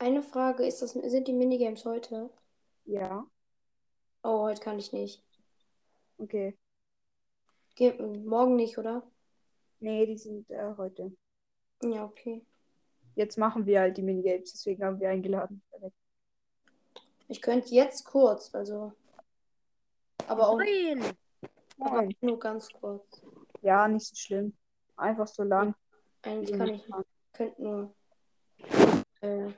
Eine Frage, ist das, sind die Minigames heute? Ja, Oh, heute kann ich nicht. okay. Ge morgen nicht, oder? Nee, die sind äh, heute. Ja, okay. Jetzt machen wir halt die Minigames, deswegen haben wir eingeladen. Ich könnte jetzt kurz, also. Aber auch Moin. aber nur ganz kurz. Ja, nicht so schlimm. Einfach so lang. Eigentlich kann ich könnte nur. Äh,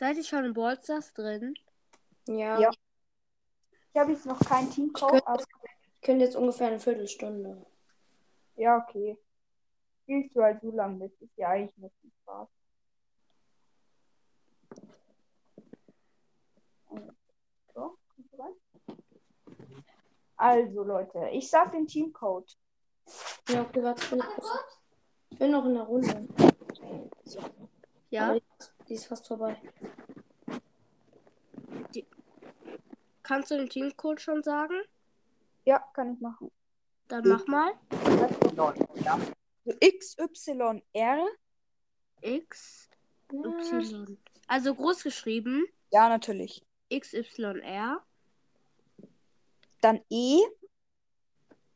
Seid ihr schon in Ballstars drin? ja, Ja. Ich habe jetzt noch kein Ich Teamcode, könnte, aber ich könnte jetzt ungefähr eine Viertelstunde. ja, okay. Spielst du halt so lange mit. Ist ja eigentlich nur viel Spaß. So? Also, Leute, ich sag den Teamcode. Ja, okay, warte, ich bin, ich bin noch in der Runde. Ja. Die, die ist fast vorbei. Kannst du den Teamcode schon sagen? Ja, kann ich machen. Dann mach mal. XYR. X, Y. Also groß geschrieben. Ja, natürlich. XYR. Dann E.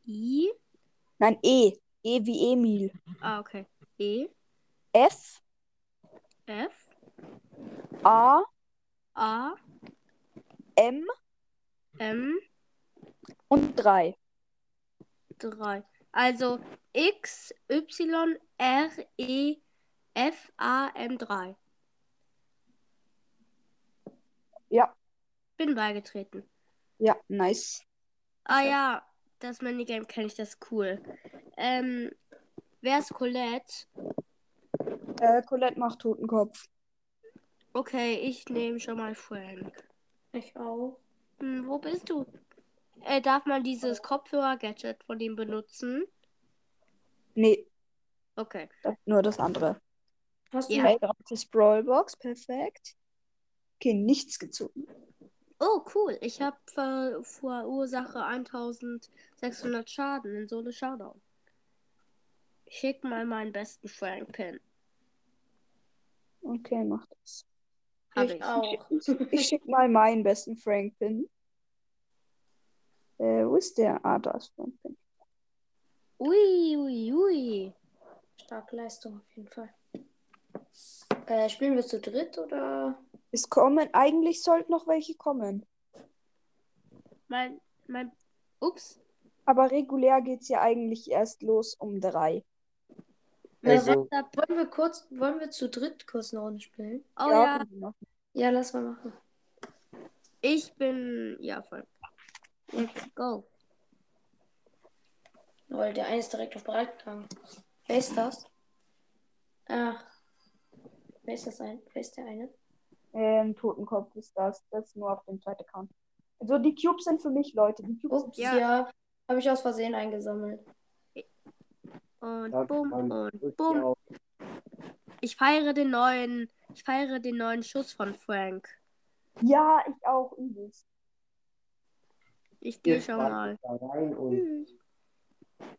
I. Nein, E. E wie Emil. Ah, okay. E. F. F. A. A. M. M. Und 3. 3. Also X, Y, R, E, F, A, M, 3. Ja. Bin beigetreten. Ja, nice. Ah ja, das Minigame kenne ich, das ist cool. Ähm, wer ist Colette? Äh, Colette macht Totenkopf. Okay, ich nehme schon mal Frank. Ich auch. Hm, wo bist du? Äh, darf man dieses Kopfhörer-Gadget von ihm benutzen? Nee, Okay. das, nur das andere. Hast du Ja. Hey, gratis Brawlbox, perfekt. Okay, nichts gezogen. Oh, cool. Ich habe ver verursache 1600 Schaden in Solo Showdown. Ich schick mal meinen besten Frank-Pin. Okay, mach das. Hab ich ich. auch. Ich schick mal meinen besten Frank-Pin. Äh, wo ist der? Ah, da ist Frank-Pin. Ui, ui, ui. Starke Leistung auf jeden Fall. Äh, spielen wir zu dritt oder? Es kommen, eigentlich sollten noch welche kommen. Mein, mein, ups. Aber regulär geht's ja eigentlich erst los um drei. Also. Wollen wir kurz, wollen wir zu dritt kurz eine Runde spielen? Oh ja, machen. Ja, lass mal machen. ich bin, ja, voll. Let's go. Weil der eine ist direkt auf bereit gegangen. Wer ist das? Ach. Wer ist das ein? Wer ist der eine? Ähm, Totenkopf ist das. Das ist nur auf dem zweiten Account. Also die Cubes sind für mich, Leute. Die Cubes Ups, Ja. ja. Habe ich aus Versehen eingesammelt. Und bumm und bumm. Ich feiere den neuen, ich feiere den neuen Schuss von Frank. Ja, ich auch übelst. Ich gehe schon mal. Da rein und Tschüss.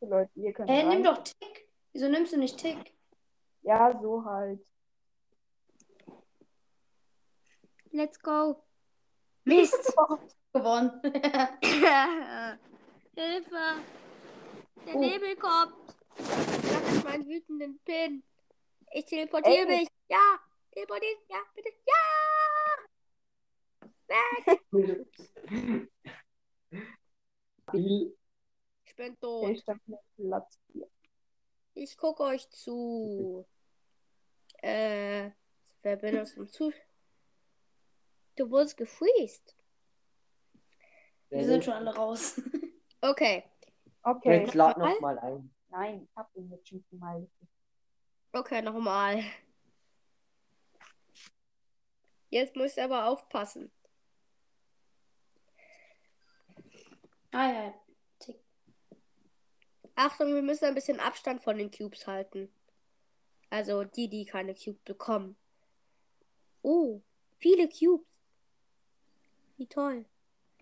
Leute, ihr könnt Hä, rein. nimm doch Tick. Wieso nimmst du nicht Tick? Ja, so halt. Let's go. Mist. Gewonnen. Hilfe. Der Oh. Nebel kommt. Das ist mein wütenden Pin. Ich teleportiere Ey. mich. Ja. Teleportieren. Ja, bitte. Ja. Weg. Ich bin tot. stand mit Platz 4. Ich gucke euch zu. Äh, wer bin das im Zu? Du wurdest gefreezed. Wir sind schon alle raus. Okay. Okay. Jetzt lad Nochmal? noch mal ein. Nein, ich hab ihn jetzt schon mal. Okay, nochmal. Jetzt musst du aber aufpassen. Ah ja. Tick. Achtung, wir müssen ein bisschen Abstand von den Cubes halten. Also die, die keine Cube bekommen. Oh, viele Cubes. Wie toll.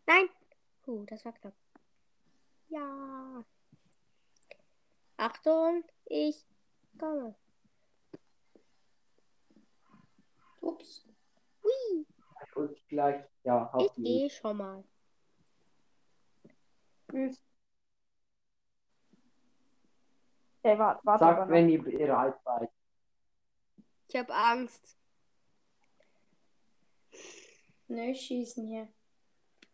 Nein. Uh, das war knapp. Ja. Achtung, ich komme. Ups. Und gleich, ja, Ich hab gehe schon mal. Tschüss. Ey, warte, warte noch. wenn ihr bereit seid. Ich habe Angst. Nö, schießen hier.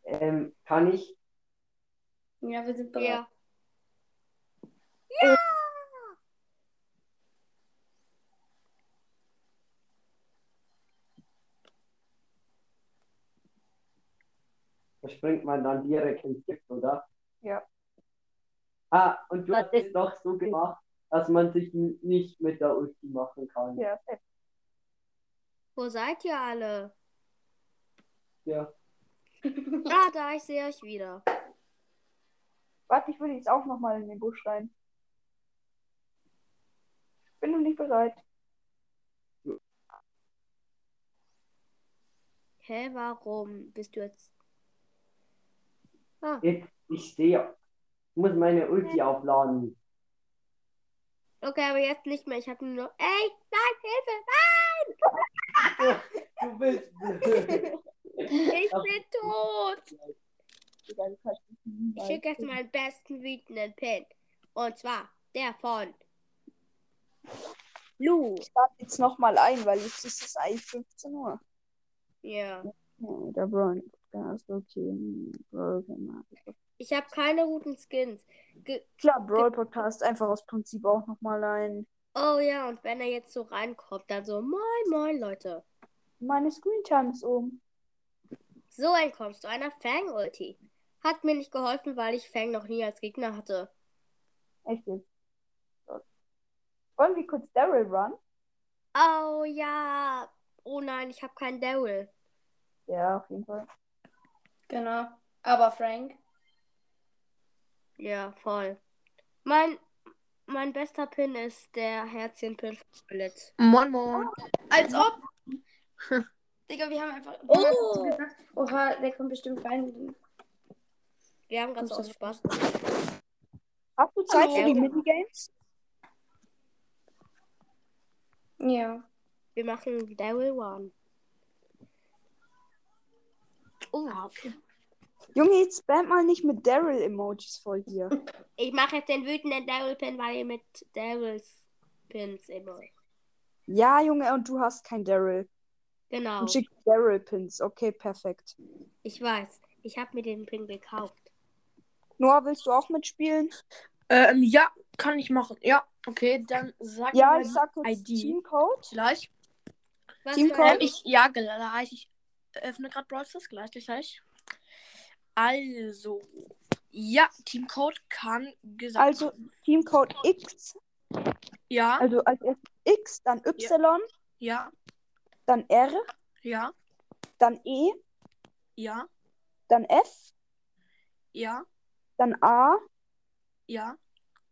Ähm, kann ich? Ja, wir sind bereit. Ja. Ja! Da springt man dann direkt ins Gift, oder? Ja. Ah, und du Was hast es doch so gemacht, dass man sich nicht mit der Ulti machen kann. Ja. Wo seid ihr alle? Ja. Ah, da, ich sehe euch wieder. Warte, ich würde jetzt auch nochmal in den Busch rein. Bin noch nicht bereit. Hä, warum bist du jetzt? Ah, Jetzt, ich sehe. Ich muss meine Ulti aufladen. okay, aber jetzt nicht mehr. Ich habe nur noch. Ey, nein, Hilfe! Du willst. Nein! Ich bin tot! Du Ich schicke jetzt meinen besten wütenden Pin. Und zwar der von Lu. Ich lade jetzt nochmal ein, weil jetzt ist es eigentlich 15 Uhr. Ja. Ja, der Braun Podcast, okay. Brawl Podcast. Ich habe keine guten Skins. Ge Klar, Brawl Podcast einfach aus Prinzip auch nochmal ein. oh ja, und wenn er jetzt so reinkommt, dann so, moin, moin, Leute. Meine Screentime ist oben. So entkommst du einer Fang-Ulti. Hat mir nicht geholfen, weil ich Fang noch nie als Gegner hatte. Echt jetzt. Wollen wir kurz Daryl run? Oh ja. Oh nein, ich habe keinen Daryl. Ja, auf jeden Fall. Genau. Aber Frank. Ja, voll. Mein, mein bester Pin ist der Herzchen-Pin von Colette. Moin Moin. Als ob. Digga, wir haben einfach. Wir Oh. gedacht, oha, der kommt bestimmt rein. Wir haben ganz aus. Spaß. Hast du Zeit Hallo. für die Minigames? Ja. Wir machen Daryl One. Oh, okay. Junge, jetzt spam mal nicht mit Daryl-Emojis voll hier. Ich mache jetzt den wütenden Daryl-Pin, weil ihr mit Daryls Pins immer. Ja, Junge, und du hast kein Daryl. Genau. Und schick Daryl-Pins. Okay, perfekt. Ich weiß. Ich habe mir den Pin gekauft. Noah, willst du auch mitspielen? Ähm, ja, kann ich machen. Ja, okay, dann sag Ja, mir ich die sag kurz ID. Teamcode. Gleich. Was Team für Call? Ähm, ich, ja, gleich. Ich öffne gerade Brawl Stars. Gleich, gleich. Also, ja, Teamcode kann gesagt Also. Teamcode X. Ja, Also als X, dann Y, ja, dann R, ja, dann E, ja, dann F, ja, dann A, ja,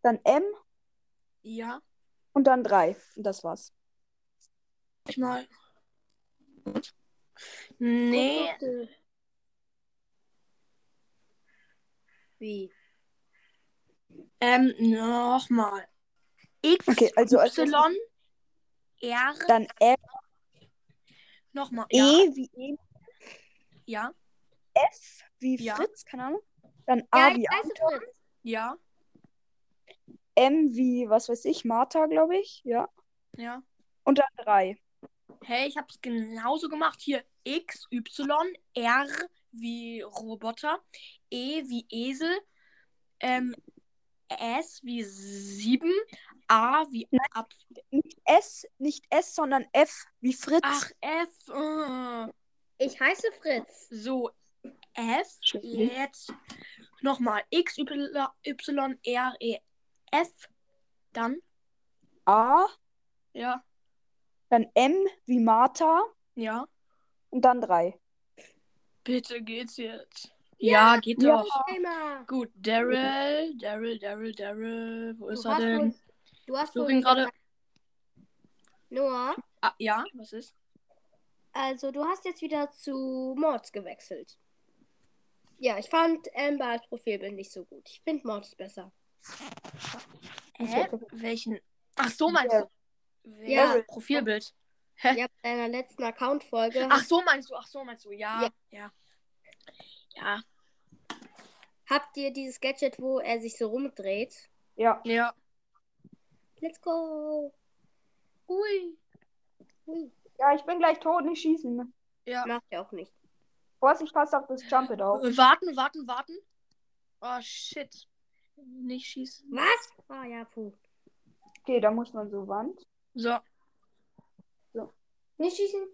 dann M ja. und dann 3. Und das war's. Ich mal. Nee, Wie? ähm, nochmal. X, Okay, also als Y, R, Dann R, nochmal. E Ja, wie E, ja, F wie Ja. Fritz, keine Ahnung. Dann A Ja, wie Anton, Fritz. ja, M wie, was weiß ich, Martha, glaube ich. Ja. ja. Und dann 3. Hey, ich habe es genauso gemacht. Hier X, Y, R wie Roboter, E wie Esel, ähm, S wie 7, A wie Nein. Ab. Nicht S, nicht S, sondern F wie Fritz. Ach, F. äh. Ich heiße Fritz. So, F. Jetzt nochmal X, Y, Y, R, E, F. Dann, A, ja, dann M wie Martha ja. und dann 3. Bitte geht's jetzt. Ja, geht Ja. doch. Gut, Daryl, Daryl, Daryl, Daryl. Wo ist Du er hast denn? wohl, du hast Such wohl ihn gerade. Noah, Ah, ja, was ist? also du hast jetzt wieder zu Mords gewechselt. Ja, ich fand Amber als Profilbild nicht so gut. Ich finde Mords besser. Hä? Welchen? Ach so, meinst Ja. du? Ja. Profilbild. Ja, bei deiner letzten Account-Folge Ach so meinst du, ach so meinst du, ja. Ja. Ja. Ja. habt ihr dieses Gadget, wo er sich so rumdreht. Ja. Ja. Let's go. Ui. Ui, Ja, ich bin gleich tot, nicht schießen. Ja. macht er auch nicht. Vorsicht, passt auf das Jump It auf. Warten, warten, warten. Oh shit. Nicht schießen. Was? Ah ja, puh. Okay, da muss man so Wand. So. Nicht schießen.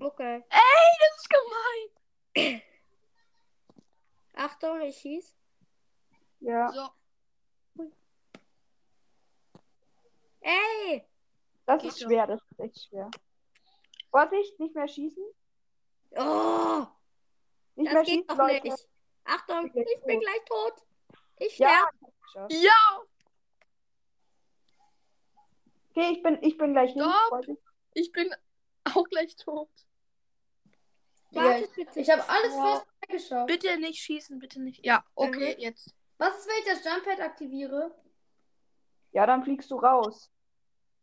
Okay. Das ist gemein. Achtung, ich schieß. Ja. So. Ey! Das Geht ist doch. schwer, das ist echt schwer. Vorsicht, nicht mehr schießen. Oh! Nicht Das mehr geht schießen, doch Leute. nicht. Achtung, Ich bin ich bin tot. gleich tot. Ich Ja, sterbe. ich geschafft. Ja. Okay, ich bin, ich bin gleich. Stopp. Vorsicht. Ich bin auch gleich tot. Ja, bitte. Ich habe alles Ja. fast weggeschaut. Bitte nicht schießen, bitte nicht. Ja, okay, jetzt. Was ist, wenn ich das Jump Pad aktiviere? Ja, dann fliegst du raus.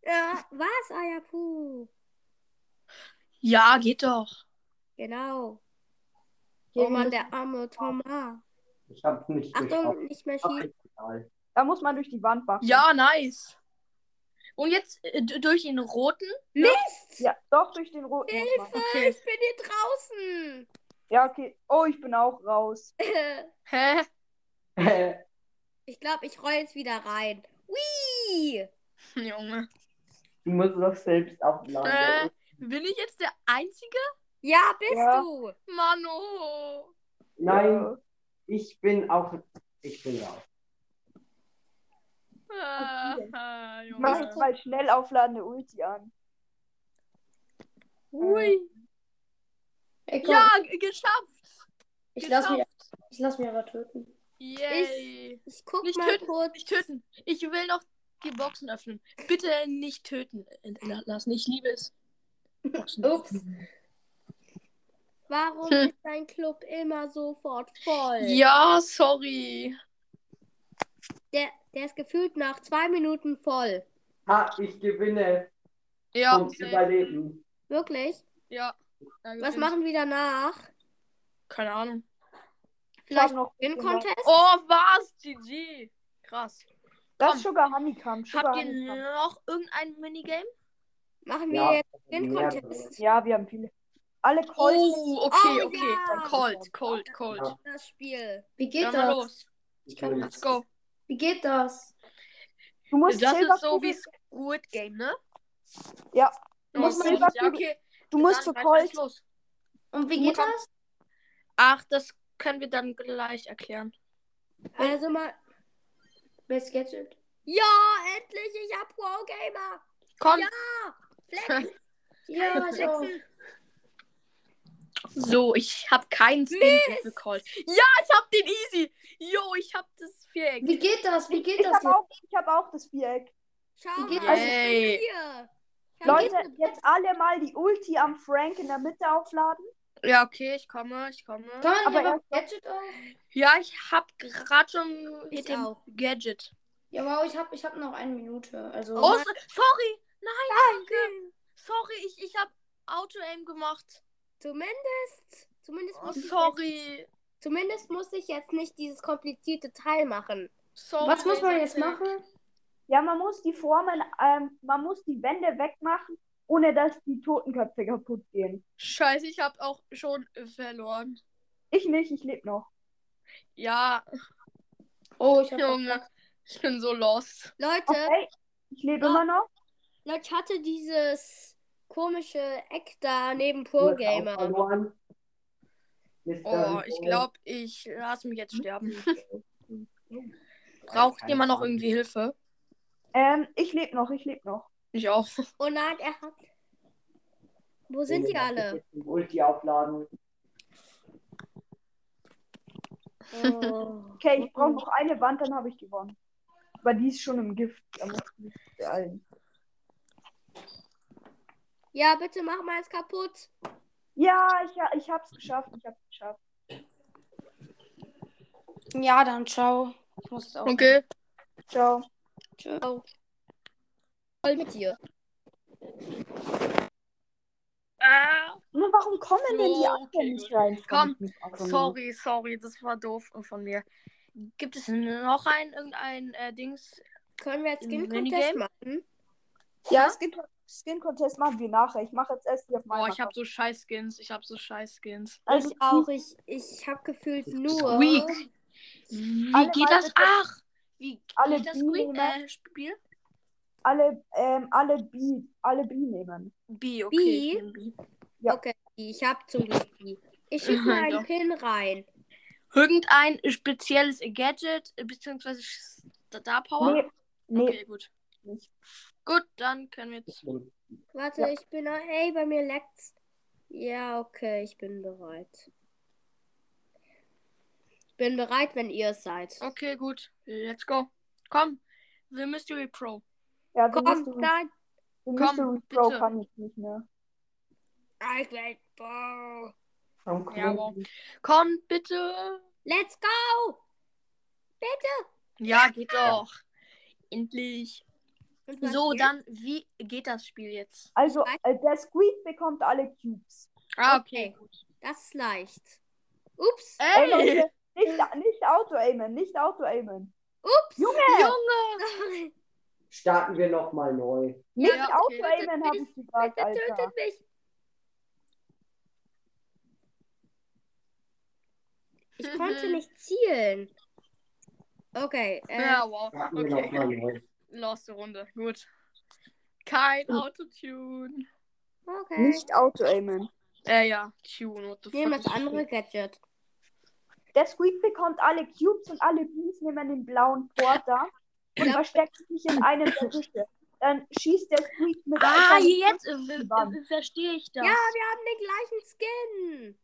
Ja, was? Ah ja, puh. Ja, geht doch. Genau. Okay, oh Mann, der arme Thomas. Ich hab's nicht. Achtung, nicht mehr schießen. Da muss man durch die Wand wachsen. Ja, nice. Und jetzt äh, durch den roten. Mist! Ja, doch durch den roten man. Okay. Ich bin hier draußen. Ja, okay. Oh, ich bin auch raus. Hä? ich glaube, ich roll jetzt wieder rein. Whee! Junge. du musst doch selbst Äh, abladen. bin ich jetzt der Einzige? Ja, bist Ja. du. Mano. Nein, ich bin auch. Ich bin raus. Ah, Ich mach jetzt mal schnell aufladende Ulti an. Ui. Ey, komm, Ja, geschafft. ich lass mich, ich lass mich aber töten. Yay. Ich guck Nicht mal töten, kurz. nicht töten. Ich will noch die Boxen öffnen. Bitte nicht töten äh, lassen. Ich liebe es. Boxen. Ups. Warum Hm. ist dein Club immer sofort voll? Ja, sorry. Der, der ist gefühlt nach zwei Minuten voll. Ha, ich gewinne. Ja, und safe. überleben. Wirklich? ja. Was machen wir danach? Keine Ahnung. Vielleicht noch Win Contest? Oh, was? GG. Krass. Das Komm. ist Sugar Honeycomb. Sugar Habt ihr noch irgendein Minigame? Machen wir Ja, jetzt Win Contest? Ja, wir haben viele. Alle Colt. Oh, okay, Oh, okay. ja. Cold, cold, cold. Ja. Das Spiel. Wie geht Ja, das? los. Ich kann Let's go. Wie geht das? Du musst Das ist so wie Squid Game, ne? Ja. Du musst musst Silberkugel- ja, okay. Du musst Dann rein, Colt. los. Und wie geht Komm. das? Ach, das können wir dann gleich erklären. Also mal. Welches Gadget? Ja, endlich, ich hab Pro Gamer. Komm. Ja, Flex, Ja, flexen. So, ich habe keinen Skin für Cold. Ja, ich hab den easy. Jo, ich hab das Viereck. Wie geht das? Wie geht Ich das habe jetzt? auch, ich hab auch das Viereck. Schau Wie geht mal, hier. Hab Leute, jetzt- alle mal die Ulti am Frank in der Mitte aufladen. Ja, okay, ich komme, ich komme. Kann man Aber einfach Gadget auch? Ja, ich hab gerade schon Ich mit dem auch. Gadget. Ja, wow, ich hab, ich hab noch eine Minute. Also. Oh, so- sorry. Nein, danke. Sorry, ich, ich hab Auto-Aim gemacht. Zumindest, zumindest Oh, muss, ich jetzt, sorry. zumindest muss ich jetzt nicht dieses komplizierte Teil machen. sorry. Was muss man jetzt machen? Ja, man muss die Formen, ähm, man muss die Wände wegmachen, ohne dass die Totenköpfe kaputt gehen. Scheiße, ich hab auch schon verloren. Ich nicht, ich lebe noch. Ja, Oh, ich hab. Junge. Ich bin so lost. Leute, Okay, ich lebe immer noch. Leute, ich hatte dieses komische Eck da neben Pro Gamer. Oh, ich glaube, ich lasse mich jetzt sterben. Braucht jemand noch irgendwie Hilfe? Ähm, ich lebe noch, ich lebe noch. Ich auch. Oh nein, er hat. Wo sind die alle? Ulti aufladen. Oh. Okay, ich brauche noch eine Wand, dann habe ich gewonnen. Aber die ist schon im Gift. Da muss ich nicht beeilen. Ja, bitte mach mal es kaputt. Ja, ich, ich hab's geschafft. Ich hab's geschafft. Ja, dann ciao. Ich muss jetzt auch. Okay. Ciao. Tschö. Voll mit dir. Ah, Nur warum kommen denn die Jo, anderen okay, nicht rein? Komm, sorry, sorry, das war doof von mir. Gibt es noch ein, irgendein äh, Dings? Können wir jetzt Skin Contest machen? Ja, Skin, Skin Contest machen wir nachher. Ich mache jetzt erst hier auf meinem Boah, ich hab Account. so scheiß Skins. Ich hab so scheiß Skins. Also, ich auch. Ich, ich habe gefühlt nur. Squeak. Wie Alle geht das? Ach! Wie alle geht das Squeak, äh, Spiel? alle, ähm, alle B, alle B nehmen. B, okay. B? B. Ja. Okay, ich habe zum Glück die. Ich schicke mal einen. Pin rein. Irgendein spezielles Gadget, äh, beziehungsweise Star Power? Nee, nee, Okay, gut. nicht. Gut, dann können wir jetzt. Warte, Ja. ich bin. Hey, bei mir leckt's. Ja, okay, ich bin bereit. Ich bin bereit, wenn ihr es seid. Okay, gut. Let's go. Komm. The Mystery Pro. Ja, The Komm, Mystery, nein. The komm, Mystery Pro bitte. kann ich nicht mehr. Will. Boah. Okay. Ja, wow. Komm, bitte. Let's go! Bitte! Ja, geht doch. Endlich. So, dann, wie geht das Spiel jetzt? Also, äh, der Squeak bekommt alle Cubes. Ah, Okay. Das ist leicht. Ups! Ey, Ey, Leute, nicht, nicht Auto-Aimen, nicht Auto-Aimen. Ups! Junge! Junge. Starten wir nochmal neu. Nicht Ja, okay. Auto-Aimen, habe ich gesagt, Bitte Alter. tötet mich! Ich konnte nicht zielen. Okay, äh, Ja, wow. Starten wir Okay. Loste Runde. Gut. Kein Autotune. okay. Nicht Auto-Aimen. Äh, ja. Tune. What the Ich nehme fuck das andere Gadget. Der Squeak bekommt alle Cubes und alle Bees nehmen den blauen Porter und Ja. verstecken sich in einem der Büsche. Dann schießt der Squeak mit Ah, einem jetzt äh, äh, verstehe ich das. Ja, wir haben den gleichen Skin.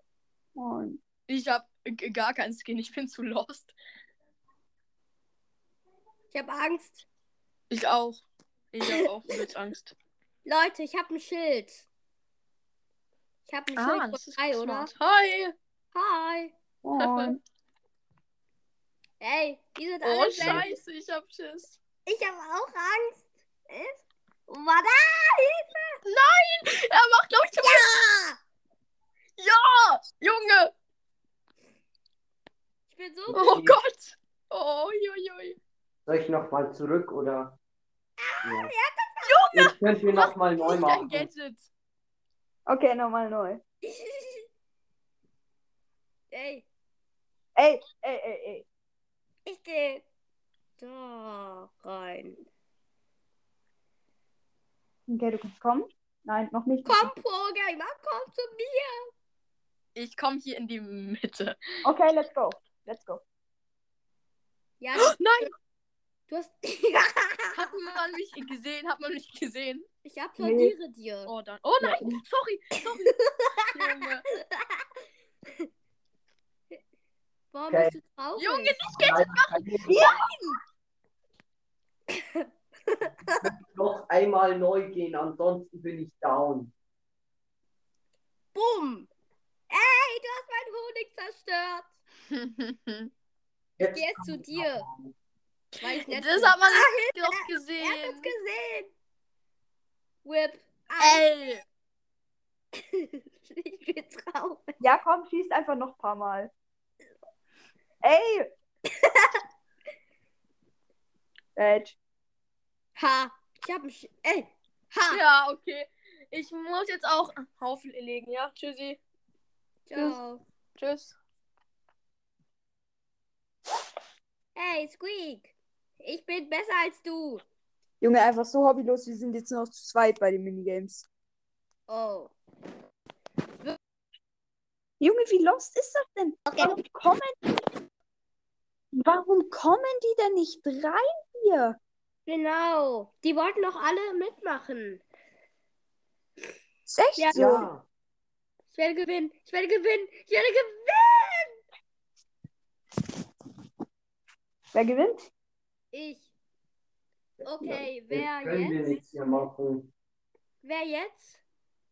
Und Ich hab äh, gar keinen Skin. Ich bin zu lost. Ich habe Angst. Ich auch. Ich habe auch übelst Angst. Leute, ich habe ein Schild. Ich habe ein Ah, Schild von drei, oder? Hi. Hi. und Ey, die sind Oh, alle schnell. scheiße. Ich hab Schiss. Ich habe auch Angst. Warte, Hilfe! Er macht, glaube ich, zu Ja! Ja! Junge! Ich bin so Oh Gott! Oh, jui. Soll ich nochmal zurück oder? Ah, Ja. Jetzt könnt ihr nochmal neu Nicht ein machen. Gadget. okay, nochmal neu. Ey, Ey, ey, ey, ey. ich gehe da rein. Okay, du kannst kommen. Nein, noch nicht. Komm, Pro Gamer, komm zu mir. Ich komme hier in die Mitte. Okay, let's go. Let's go. Ja, Nein! Du hast. Hat man mich gesehen? Hat man mich gesehen? ich applaudiere dir. Oh, dann. Oh nein! Sorry! Sorry! Junge! Warum Okay. bist du traurig? Junge, nicht Gadget! Noch einmal neu gehen, ansonsten bin ich down. Bumm! Ey, du hast meinen Honig zerstört. Jetzt geh jetzt zu dir. Weil ich nett das hat man Ah, doch Er hat uns gesehen. gesehen. Whip. Ey! ich bin traurig. Ja, komm, schießt einfach noch ein paar Mal. Ey! Badge. Ha. Ich hab mich. Ey. Ha. Ja, okay. Ich muss jetzt auch Haufen legen, ja? Tschüssi. Ciao. Tschüss. Hey, Squeak. Ich bin besser als du. Junge, einfach so hobbylos. Wir sind jetzt nur noch zu zweit bei den Minigames. Oh. Junge, wie lost ist das denn? Warum kommen Warum kommen die denn nicht rein hier? Genau. Die wollten doch alle mitmachen. Ist echt Ja. Ja, Ich werde gewinnen. Ich werde gewinnen. Ich werde gewinnen. Wer gewinnt? Ich. Okay, jetzt wer können wir jetzt? nichts mehr machen. Wer jetzt?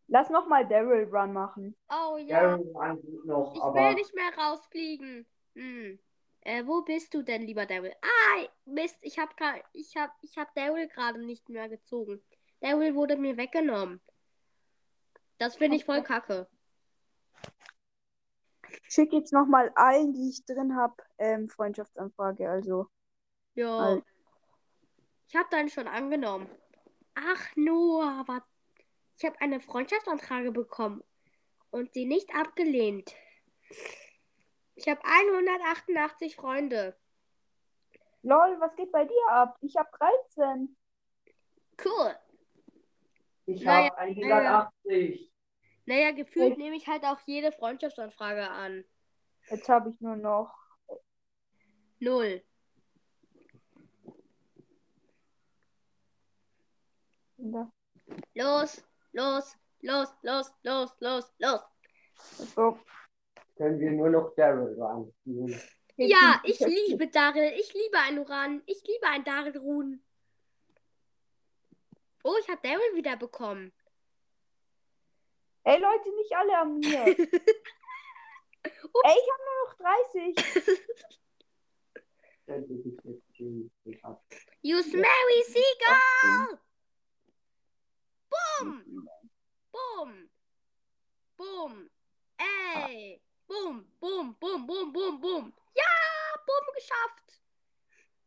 Lass noch mal Daryl Run machen. Oh ja. Noch, Ich aber will nicht mehr rausfliegen. Hm. Äh, wo bist du denn, lieber Daryl? Ah, Mist, ich hab grad, ich hab, ich hab Daryl gerade nicht mehr gezogen. Daryl wurde mir weggenommen. Das finde ich voll kacke. Schick jetzt nochmal allen, die ich drin habe, ähm, Freundschaftsanfrage. Also, Ja. Ich habe deinen schon angenommen. Ach, Noah, aber ich habe eine Freundschaftsanfrage bekommen und die nicht abgelehnt. Ich habe 188 Freunde. lol, was geht bei dir ab? Ich habe 13. Cool. Ich Naja, habe 180. Naja, gefühlt nehme ich halt auch jede Freundschaftsanfrage an. Jetzt habe ich nur noch. Null. Los, los, los, los, los, los, los. So. Können wir nur noch Daryl reinspielen. Ja, ich liebe Daryl. Ich liebe einen Uran. Ich liebe einen Daryl Ruhen. Oh, ich habe Daryl wieder bekommen. Ey, Leute, nicht alle an mir. Ey, ich habe nur noch 30. Könnte ich jetzt sehen. Ich hab You smelly seagull! Boom! Boom! Boom! Ey! Boom! Boom! Boom! Boom! Boom! Boom! Ja! Boom geschafft!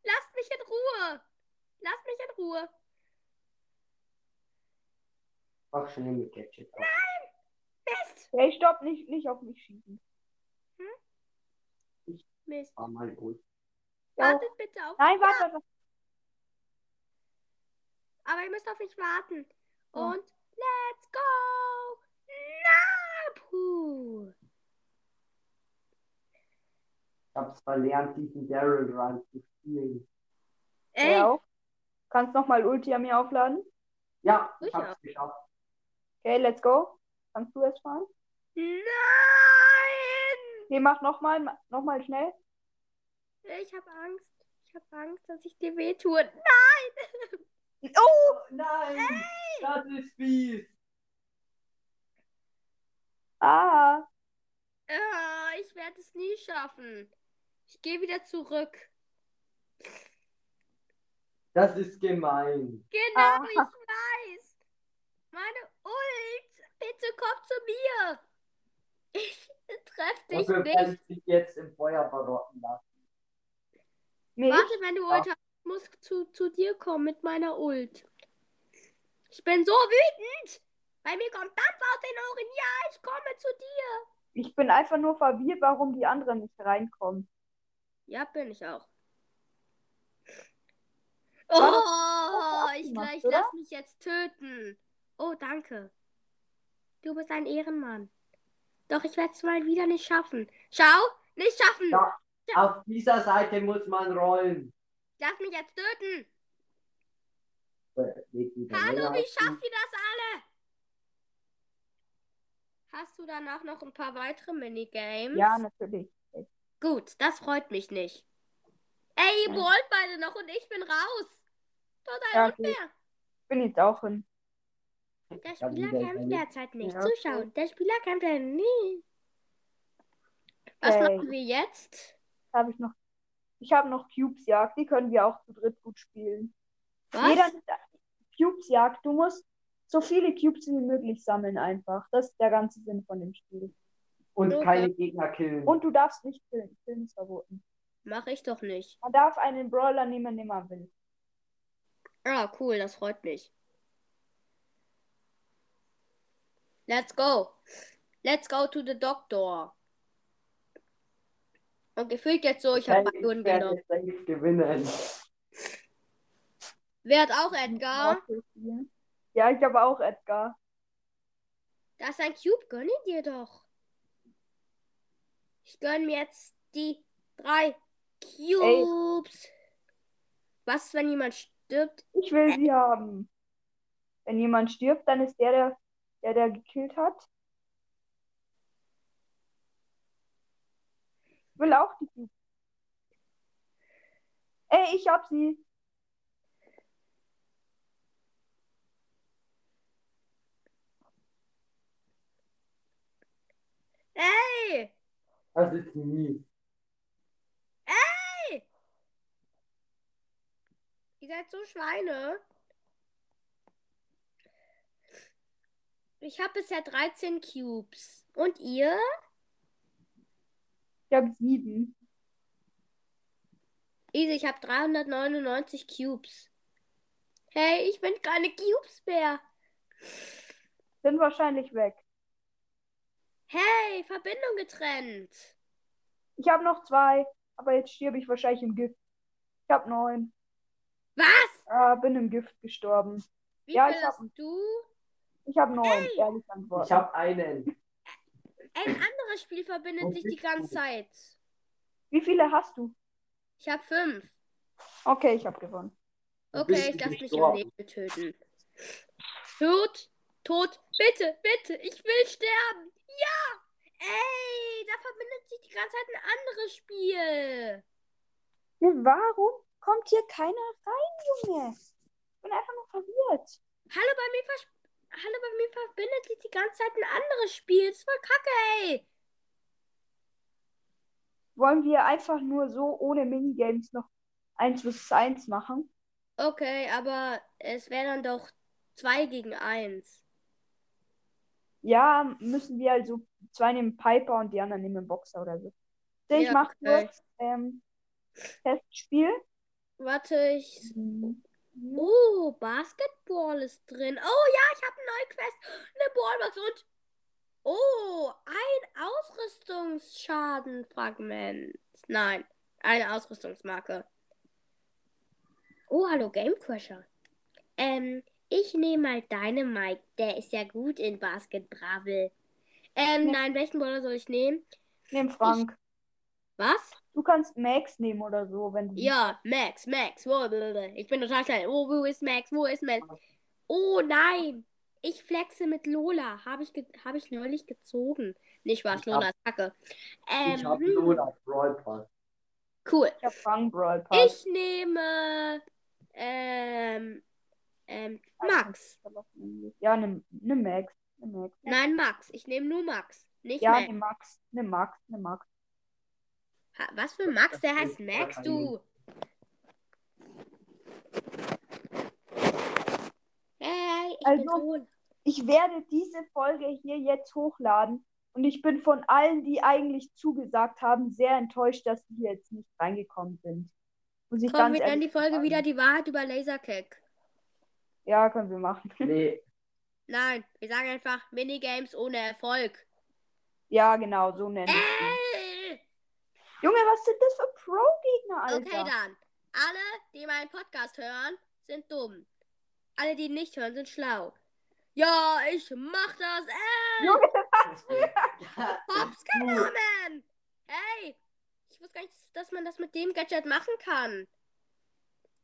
Lasst mich in Ruhe! Lasst mich in Ruhe! Mach schnell mit Gadget ab. Mist! Ey, stopp, nicht, nicht auf mich schießen. Mist! War mal gut. Ja. Wartet bitte auf Nein, warte, warte. Aber ihr müsst auf mich warten. Ja. Und let's go! Na, puh! Ich hab's verlernt, diesen Daryl Run zu spielen. Ey, Ja. Kannst nochmal Ulti an mir aufladen? Ja, ich Sicher. hab's geschafft. Okay, let's go. Kannst du jetzt fahren? nein! Nee, mach nochmal, noch mal schnell. Ich habe Angst. Ich habe Angst, dass ich dir wehtue. Nein! Oh! Nein! Das ist fies! Ah! Ah, ich werde es nie schaffen. Ich gehe wieder zurück. Das ist gemein. Genau, Ah. ich weiß. Meine Ult. Bitte komm zu mir. Ich treff dich Dafür nicht. dich jetzt im Feuer verrotten lassen. Mich? Warte, wenn du Ult hast, ich muss zu, zu dir kommen mit meiner Ult. Ich bin so wütend. Bei mir kommt Dampf aus den Ohren. Ja, ich komme zu dir. Ich bin einfach nur verwirrt, warum die anderen nicht reinkommen. Ja, bin ich auch. Oh, das ich, abgemacht, ich oder? lass mich jetzt töten. Oh, danke. Du bist ein Ehrenmann. Doch ich werde es mal wieder nicht schaffen. Schau, nicht schaffen. Ja. Auf dieser Seite muss man rollen. Lass mich jetzt töten. Äh, Hallo, wie schafft ihr das alle? Hast du danach noch ein paar weitere Minigames? Ja, natürlich. Gut, das freut mich nicht. Ey, ihr wollt beide noch und ich bin raus. Total Ja, okay. unfair. Ich bin jetzt auch hin. Der Spieler kämpft derzeit nicht. Ja. Zuschauen. Der Spieler kämpft ja nie. Was Okay. machen wir jetzt? Habe ich noch. Ich habe noch Cubes Jagd, die können wir auch zu dritt gut spielen. Was? Jeder Cubes Jagd, du musst so viele Cubes wie möglich sammeln einfach. Das ist der ganze Sinn von dem Spiel. Und Okay. keine Gegner killen. Und du darfst nicht killen. Killen ist verboten. Mach ich doch nicht. Man darf einen Brawler nehmen, den man will. Ah, cool, das freut mich. Let's go. Let's go to the doctor. Und gefühlt jetzt so, ich habe Bayern genommen. safe gewinnen. Wer hat auch Edgar? Ja, ich habe auch Edgar. Das ist ein Cube, gönn ihn dir doch. Ich gönn mir jetzt die drei Cubes. Was, wenn jemand stirbt? Ich will sie haben. Wenn jemand stirbt, dann ist der, der, der, der gekillt hat. Will auch die Cubes. Ey, ich hab sie. Ey! Das ist mies. Ey! Ihr seid so Schweine. Ich habe bisher 13 Cubes. Und ihr? Ich habe sieben. Easy, ich habe 399 Cubes. Hey, ich bin keine Cubes mehr. Sind wahrscheinlich weg. Hey, Verbindung getrennt. Ich habe noch zwei, aber jetzt stirb ich wahrscheinlich im Gift. Ich habe neun. Was? Ah, bin im Gift gestorben. Wie Ja, viel ich hab- hast du? Ich habe neun, ehrlich Ich antworten. habe einen. Ein anderes Spiel verbindet sich die ganze? Zeit. Wie viele hast du? Ich habe fünf. Okay, ich habe gewonnen. Okay, ich lasse mich im. Nebel töten. Tot, tot, bitte, bitte, ich will sterben. Ja! Ey, da verbindet sich die ganze Zeit ein anderes Spiel. Warum kommt hier keiner rein, Junge? Ich bin einfach nur verwirrt. Hallo, bei mir, vers Hallo, bei mir verbindet sich die ganze Zeit ein anderes Spiel. Das war kacke, ey. Wollen wir einfach nur so ohne Minigames noch 1 vs 1 machen? Okay, aber es wäre dann doch 2 gegen 1. Ja, müssen wir also zwei nehmen Piper und die anderen nehmen Boxer oder so. Ich Ja, mach okay. kurz ähm, Testspiel. Warte, ich. Oh, Basketball ist drin. Oh ja, ich habe eine neue Quest. Eine Ballbox und. Oh, ein Ausrüstungsschadenfragment. Nein, eine Ausrüstungsmarke. Oh, hallo Game Crusher. Ähm, ich nehme mal deine Mike. Der ist ja gut in Basketball. Ähm, Ja. nein, welchen Baller soll ich nehmen? Nehm Frank. Was? Du kannst Max nehmen oder so, wenn du. Ja, Max, Max. Ich bin total klein. Oh, wo ist Max? Wo ist Max? Oh nein! Ich flexe mit Lola. Habe ich, ge hab ich neulich gezogen. Nicht was, Ich Lola ist Kacke. Ähm, Ich habe Lola Brawl Pass. cool. Ich Brawl Pass. Ich nehme ähm, ähm, Max. Ja, nimm, nimm Max. Nimm Max. Nein, Max. Ich nehme nur Max. Nicht Ja, Max. nimm Max. Nimm Max. Nimm Max. Was für Max? Der Das heißt Max, du. Hey, ich bin Also-. Ich werde diese Folge hier jetzt hochladen und ich bin von allen, die eigentlich zugesagt haben, sehr enttäuscht, dass die hier jetzt nicht reingekommen sind. Muss ich Kommen ganz wir dann die Folge sagen. wieder die Wahrheit über Laserkick. Ja, können wir machen. Nee, Nein, wir sagen einfach Minigames ohne Erfolg. Ja, genau, so nennen wir es. Äh, Junge, was sind das für Pro-Gegner, Alter? okay, dann. Alle, die meinen Podcast hören, sind dumm. Alle, die ihn nicht hören, sind schlau. Ja, ich mach das. Ey, Junge, Hops genommen. Hey, ich wusste gar nicht, dass man das mit dem Gadget machen kann.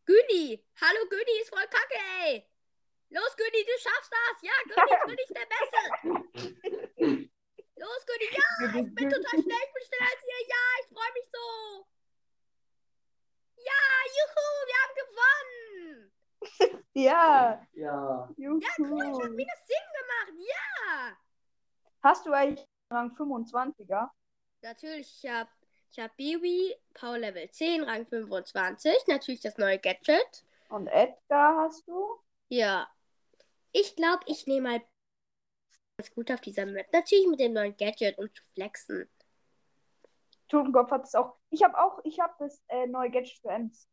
Güni, hallo Güni, ist voll kacke, ey. Los, Güni, du schaffst das. Ja, Güni, Güni ist der Beste. Los, Güni, ja, ich bin total schnell, ich bin schneller als ihr. Ja, ich freue mich so. Ja, juhu, wir haben gewonnen. Ja, ja. juhu. Ja, cool, ich habe minus 7 gemacht. Ja. Hast du eigentlich Rang 25er? Natürlich, ich habe ich hab Bibi, Power Level 10, Rang 25. Natürlich das neue Gadget. Und Edgar hast du? Ja. Ich glaube, ich nehme mal ganz gut auf dieser Map. Natürlich mit dem neuen Gadget, um zu flexen. Totenkopf hat es auch. Ich habe auch, ich habe das äh, neue Gadget für Ems.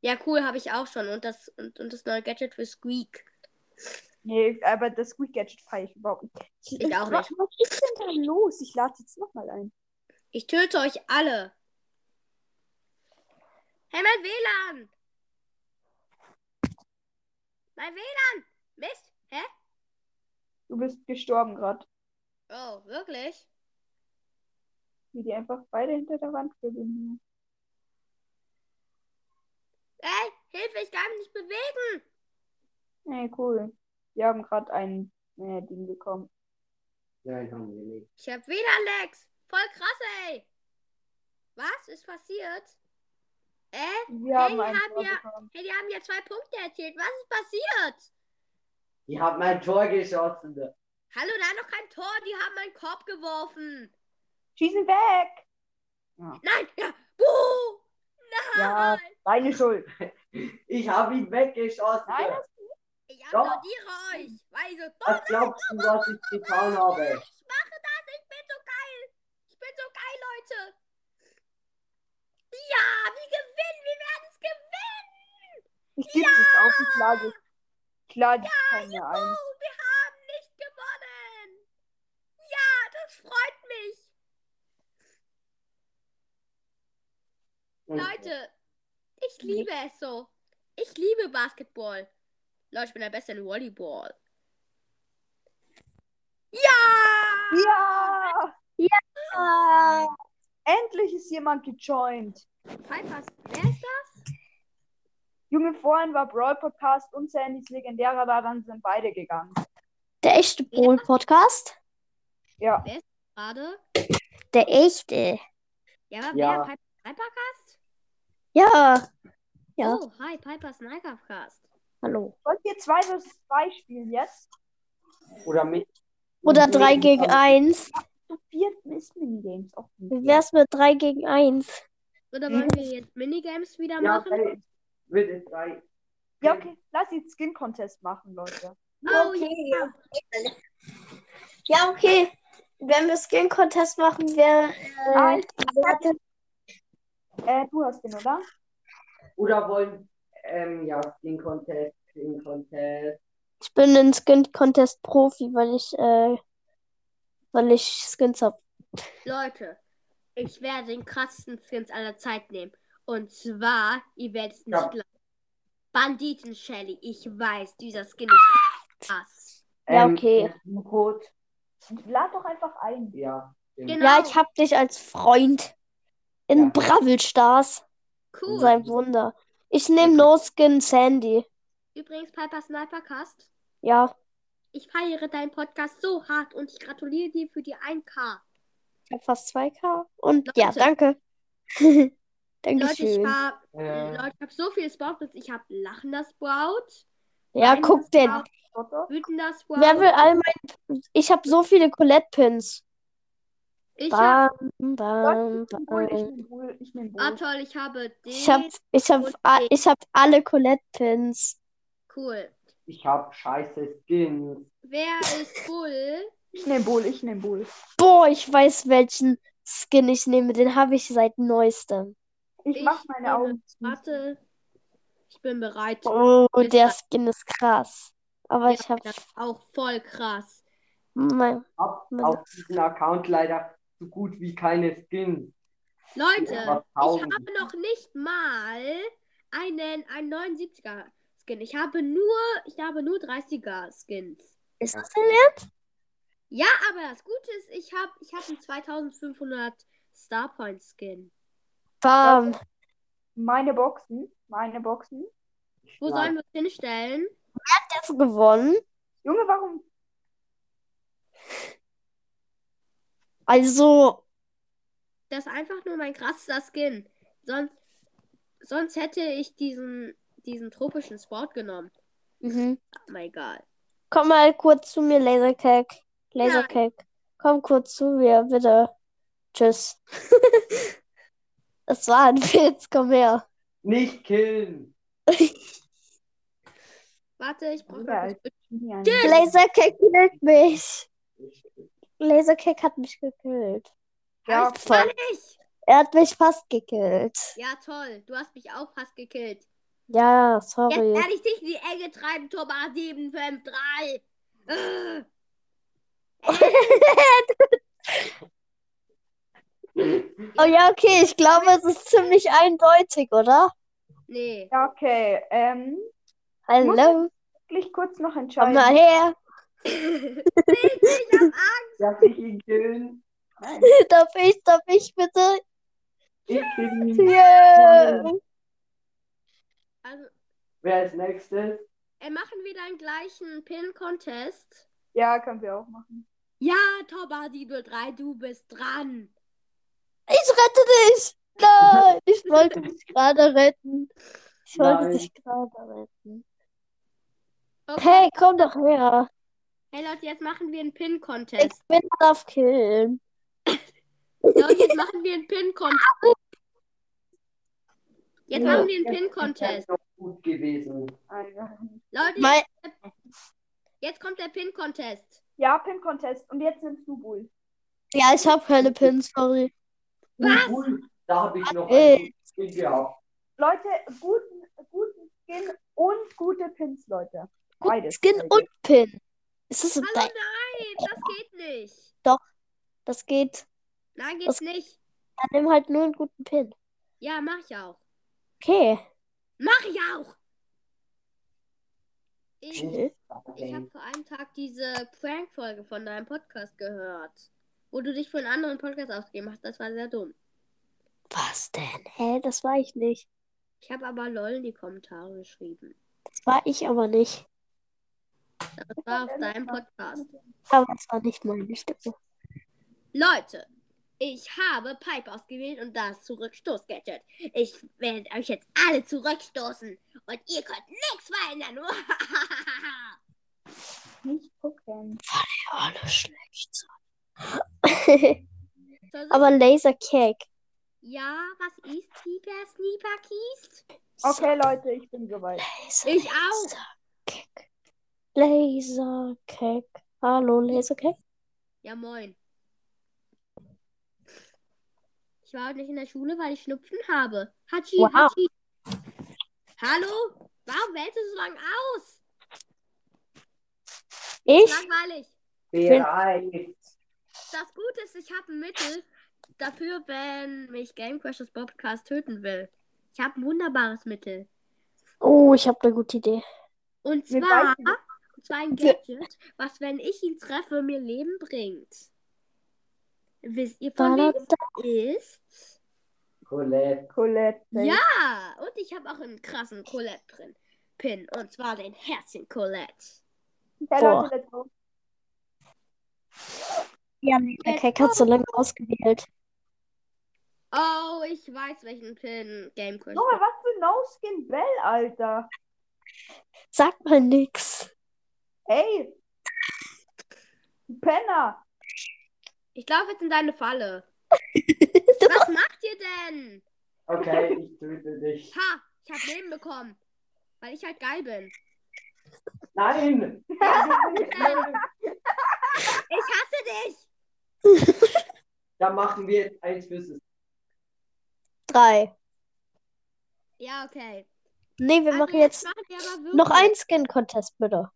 Ja, cool, habe ich auch schon. Und das, und, und das neue Gadget für Squeak. Nee, aber das Squeak Gadget feiere ich überhaupt nicht. Ich auch was, nicht. Was ist denn da los? Ich lade jetzt nochmal ein. Ich töte euch alle. Hey, mein WLAN! Mein WLAN! Mist! Hä? Du bist gestorben gerade. Oh, wirklich? Wie die einfach beide hinter der Wand gewinnen. Ey, Hilfe, ich kann mich nicht bewegen! Nee, cool. Wir haben gerade ein äh, Ding bekommen. Nein, haben wir nicht. Ich hab WLAN-Lags! Voll krass, ey! Was ist passiert? Äh? Wir haben die ein haben Tor ja-. Hey, die haben ja zwei Punkte erzielt. Was ist passiert? Die hat mein Tor geschossen. Hallo, da noch kein Tor. Die haben meinen Korb geworfen. Schießen weg! Nein, ja. Buh! Nein! Ja. Deine Schuld. Ich habe ihn weggeschossen. Nein, das Ja, Ich applaudiere euch. Weil ihr so Was glaubst du, was ich getan habe? Ich mache das, ich bin so geil. Ich bin so geil, Leute. Ja, wir gewinnen, wir werden es gewinnen. Ich gebe es auf, ich lade, lade keine Oh, ein. wir haben nicht gewonnen. Ja, das freut mich. Leute, ich liebe es so. Ich liebe Basketball. Leute, ich bin der Beste in Volleyball. Ja! Ja! Ah, Endlich ist jemand gejoint. Pipers, wer ist das? Junge, vorhin war Brawl Podcast und Sandys legendärer da, dann sind beide gegangen. der echte Brawl-Podcast? Ja. Gerade? Der echte. Ja, aber Ja. wer? Piper Snipercast? Ja. Ja. Oh, hi, Piper Snipercast. Hallo. Wollt ihr 2 vs 2 spielen jetzt? Oder mit. Oder mit- 3 gegen 1. Zu viert ist Minigames auch. Wie wär's mit 3 gegen 1? Oder wollen wir jetzt Minigames wieder Ja, machen? Es drei. Ja, okay. Lass jetzt Skin Contest machen, Leute. Oh, Okay. ja. Ja, okay. Wenn wir Skin Contest machen, wer. Äh, Nein, wer- äh, du hast den, oder? Oder wollen. Ähm, ja, Skin Contest, Skin Contest. ich bin ein Skin Contest Profi, weil ich, äh, weil ich Skins hab. Leute, ich werde den krassesten Skins aller Zeit nehmen. Und zwar, ihr werdet es nicht Ja. glauben. Banditen Shelly. Ich weiß, dieser Skin ist krass. Ja, Ähm, okay. Code. Lad doch einfach ein. Ja. Genau. Ja, ich hab dich als Freund in Ja. Bravel Stars. Cool. Sein Wunder. Ich nehme No Skin Sandy. Übrigens, Piper Snipercast. Ja, Ich feiere deinen Podcast so hart und ich gratuliere dir für die 1K. ich hab fast 2K. Und Leute. ja, danke. Leute, ich Dankeschön. habe Leute, ich habe so viele Sprouts. Ich habe lachender Sprout, Ja, guck den. Sprout, Otto? wütender Sprout. Wer will all mein. Ich hab so viele Colette-Pins. Ich habe, Bam, Leute, bam, ich nehme Bull, ich bam. nehme Bull, ich nehme ah toll, ich habe den. Ich hab, ich hab, ich hab alle Colette-Pins. Cool. ich hab scheiße Skins. Wer ist Bull? Ich nehme Bull, ich nehme Bull. Boah, ich weiß, welchen Skin ich nehme. Den habe ich seit neuestem. Ich, Ich mach meine Augen. Warte. Ich bin bereit. Oh, Ist der Skin ist krass. Aber Ja, ich hab das ist auch voll krass. mein, Hab Was? auf diesem Account leider so gut wie keine Skins. Leute, ich habe noch nicht mal einen, einen 79er Skin. Ich habe nur, ich habe nur 30er Skins. ist das denn jetzt? Ja, aber das Gute ist, ich habe ich hab einen 2500 Starpoint Skin. Bam. Meine Boxen, meine Boxen. Wo Nein. sollen wir es hinstellen? Hast du gewonnen? Junge, warum? Also, Das ist einfach nur mein krassester Skin. Sonst, sonst hätte ich diesen, diesen tropischen Sport genommen. mhm. Aber egal. Komm mal kurz zu mir, Lasercake. Lasercake. Komm kurz zu mir, bitte. Tschüss. Das war ein Witz, komm her. Nicht killen. Warte, ich brauche ein- Lasercake killt mich. Lasercake hat mich gekillt. Ja, nicht. Er hat mich fast gekillt. Ja, toll. Du hast mich auch fast gekillt. Ja, Jetzt sorry. werde ich dich in die Enge treiben, Thomas 753. Äh. Oh ja, okay, ich glaube, es ist ziemlich eindeutig, oder? Nee. Okay. Ähm, Hallo, wirklich kurz noch komm entscheiden. mal her. ich hab Angst. Darf ich ihn killen? Nein. Darf ich, darf ich bitte? Ich ihn. Yeah. Also, Wer ist nächstes? äh, machen wir dann gleich einen Pin-Contest? Ja, können wir auch machen. Ja, Thomas 703, du bist dran. Ich rette dich. Nein, ich wollte dich gerade retten. Ich wollte Nein. dich gerade retten. Okay. Hey, komm doch her. Hey Leute, jetzt machen wir einen Ich Pin-Contest. bin auf Killen. Leute, jetzt machen wir einen Pin-Contest. Jetzt Ja. machen wir einen Das ist Pin-Contest. doch gut gewesen. Leute, Mein, Jetzt kommt der Pin-Contest. Ja, Pin-Contest. Und jetzt nimmst du Bull. Ja, ich habe keine Pins, sorry. Was? Cool. Da habe ich noch Äh. einen Skin gehabt. Leute, guten, guten Skin und gute Pins, Leute. Beides. Skin Leute. und Pin. Ist das, Hallo, dein- nein, das geht nicht. das geht. Nein, Das- geht's nicht. Dann nimm halt nur einen guten Pin. Ja, mach ich auch. Okay. Mach ich auch. Ich, ich habe vor einem Tag diese Prank-Folge von deinem Podcast gehört. Wo du dich für einen anderen Podcast ausgegeben hast. Das war sehr dumm. Was denn? Hä, das war ich nicht. Ich habe aber LOL in die Kommentare geschrieben. Das war ich aber nicht. Das war auf deinem Podcast. Aber das war nicht meine Stimme. Leute, ich habe Pipe ausgewählt und das Zurückstoß-Gadget. Ich werde euch jetzt alle zurückstoßen und ihr könnt nichts verändern. Nicht gucken. Alle schlecht sein. Aber Lasercake. Ja, was ist Pieper Sneeper Keys? Okay, Leute, ich bin soweit. Laser, Ich auch. Lasercake. Lasercake. Hallo, Lasercake. Ja, moin. Ich war heute nicht in der Schule, weil ich Schnupfen habe. Hatschi, Wow. Hatschi. Hallo? Warum wählst du so lange aus? Ich? Langweilig. Bereit. Das Gute ist, ich habe ein Mittel dafür, wenn mich Game Crashers Podcast töten will. Ich habe ein wunderbares Mittel. Oh, ich habe eine gute Idee. Und zwar, und zwar ein Gadget, was, wenn ich ihn treffe, mir Leben bringt. Wisst ihr, von wem es ist? Colette. Colette. Ja, und ich habe auch einen krassen Colette drin. Pin, und zwar den Herzchen Colette. Boah. Leute, let's go. Ja, hat so lange ausgewählt. Oh, ich weiß, welchen Pin Game Crash. Junge, was für No-Skin Bell, Alter. Sag mal nix. Ey. Penner. Ich laufe jetzt in deine Falle. Was macht ihr denn? Okay, ich töte dich. Ha, ich habe Leben bekommen. Weil ich halt geil bin. Nein! Ich hasse dich. Da machen wir jetzt eins fürs Drei. Ja, okay. Nee, wir Also machen jetzt machen noch ein Skin-Contest, bitte.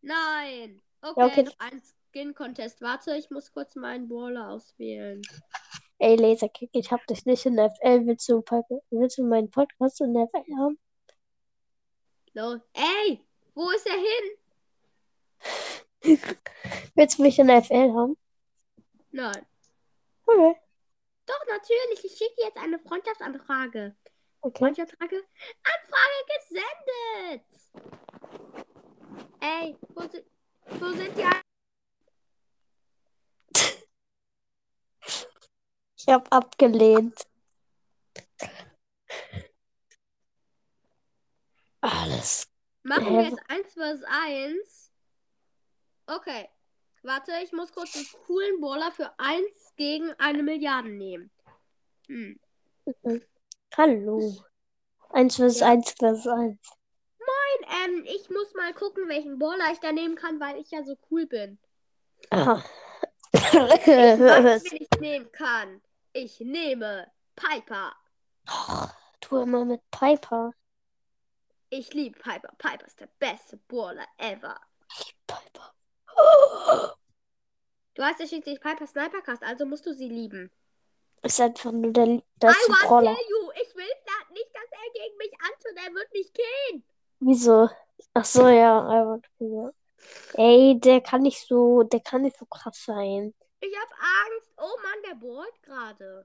Nein. Okay, Ja, okay. noch ein Skin-Contest. Warte, ich muss kurz meinen Brawler auswählen. Ey, Laserkick, ich hab dich nicht in der FL. Willst du, willst du meinen Podcast in der FL haben? Los. Ey, wo ist er hin? Willst du mich in der FL haben? Nein. Okay. Doch, natürlich. Ich schicke jetzt eine Freundschaftsanfrage. Okay. Freundschaftsanfrage? Anfrage gesendet. Ey, wo sind, wo sind die? Ich hab abgelehnt. Alles. Machen wir jetzt 1 vs 1. Okay. Warte, ich muss kurz einen coolen Brawler für 1 gegen eine Milliarde nehmen. Hm. Hallo. Eins versus Ja. eins versus eins. Ähm, ich muss mal gucken, welchen Brawler ich da nehmen kann, weil ich ja so cool bin. Aha. Ich weiß, wen ich nehmen kann. Ich nehme Piper. Du immer mit Piper. Ich liebe Piper. Piper ist der beste Brawler ever. Piper. Du hast ja schließlich Piper Snipercast, also musst du sie lieben. Ist einfach nur der I beste want Brawler. you. Ich will nicht, dass er gegen mich antut. Er wird mich killen. Wieso? Ach so, ja. aber- ja. Ey, der kann nicht so, der kann nicht so krass sein. Ich hab Angst. Oh Mann, der bohrt gerade.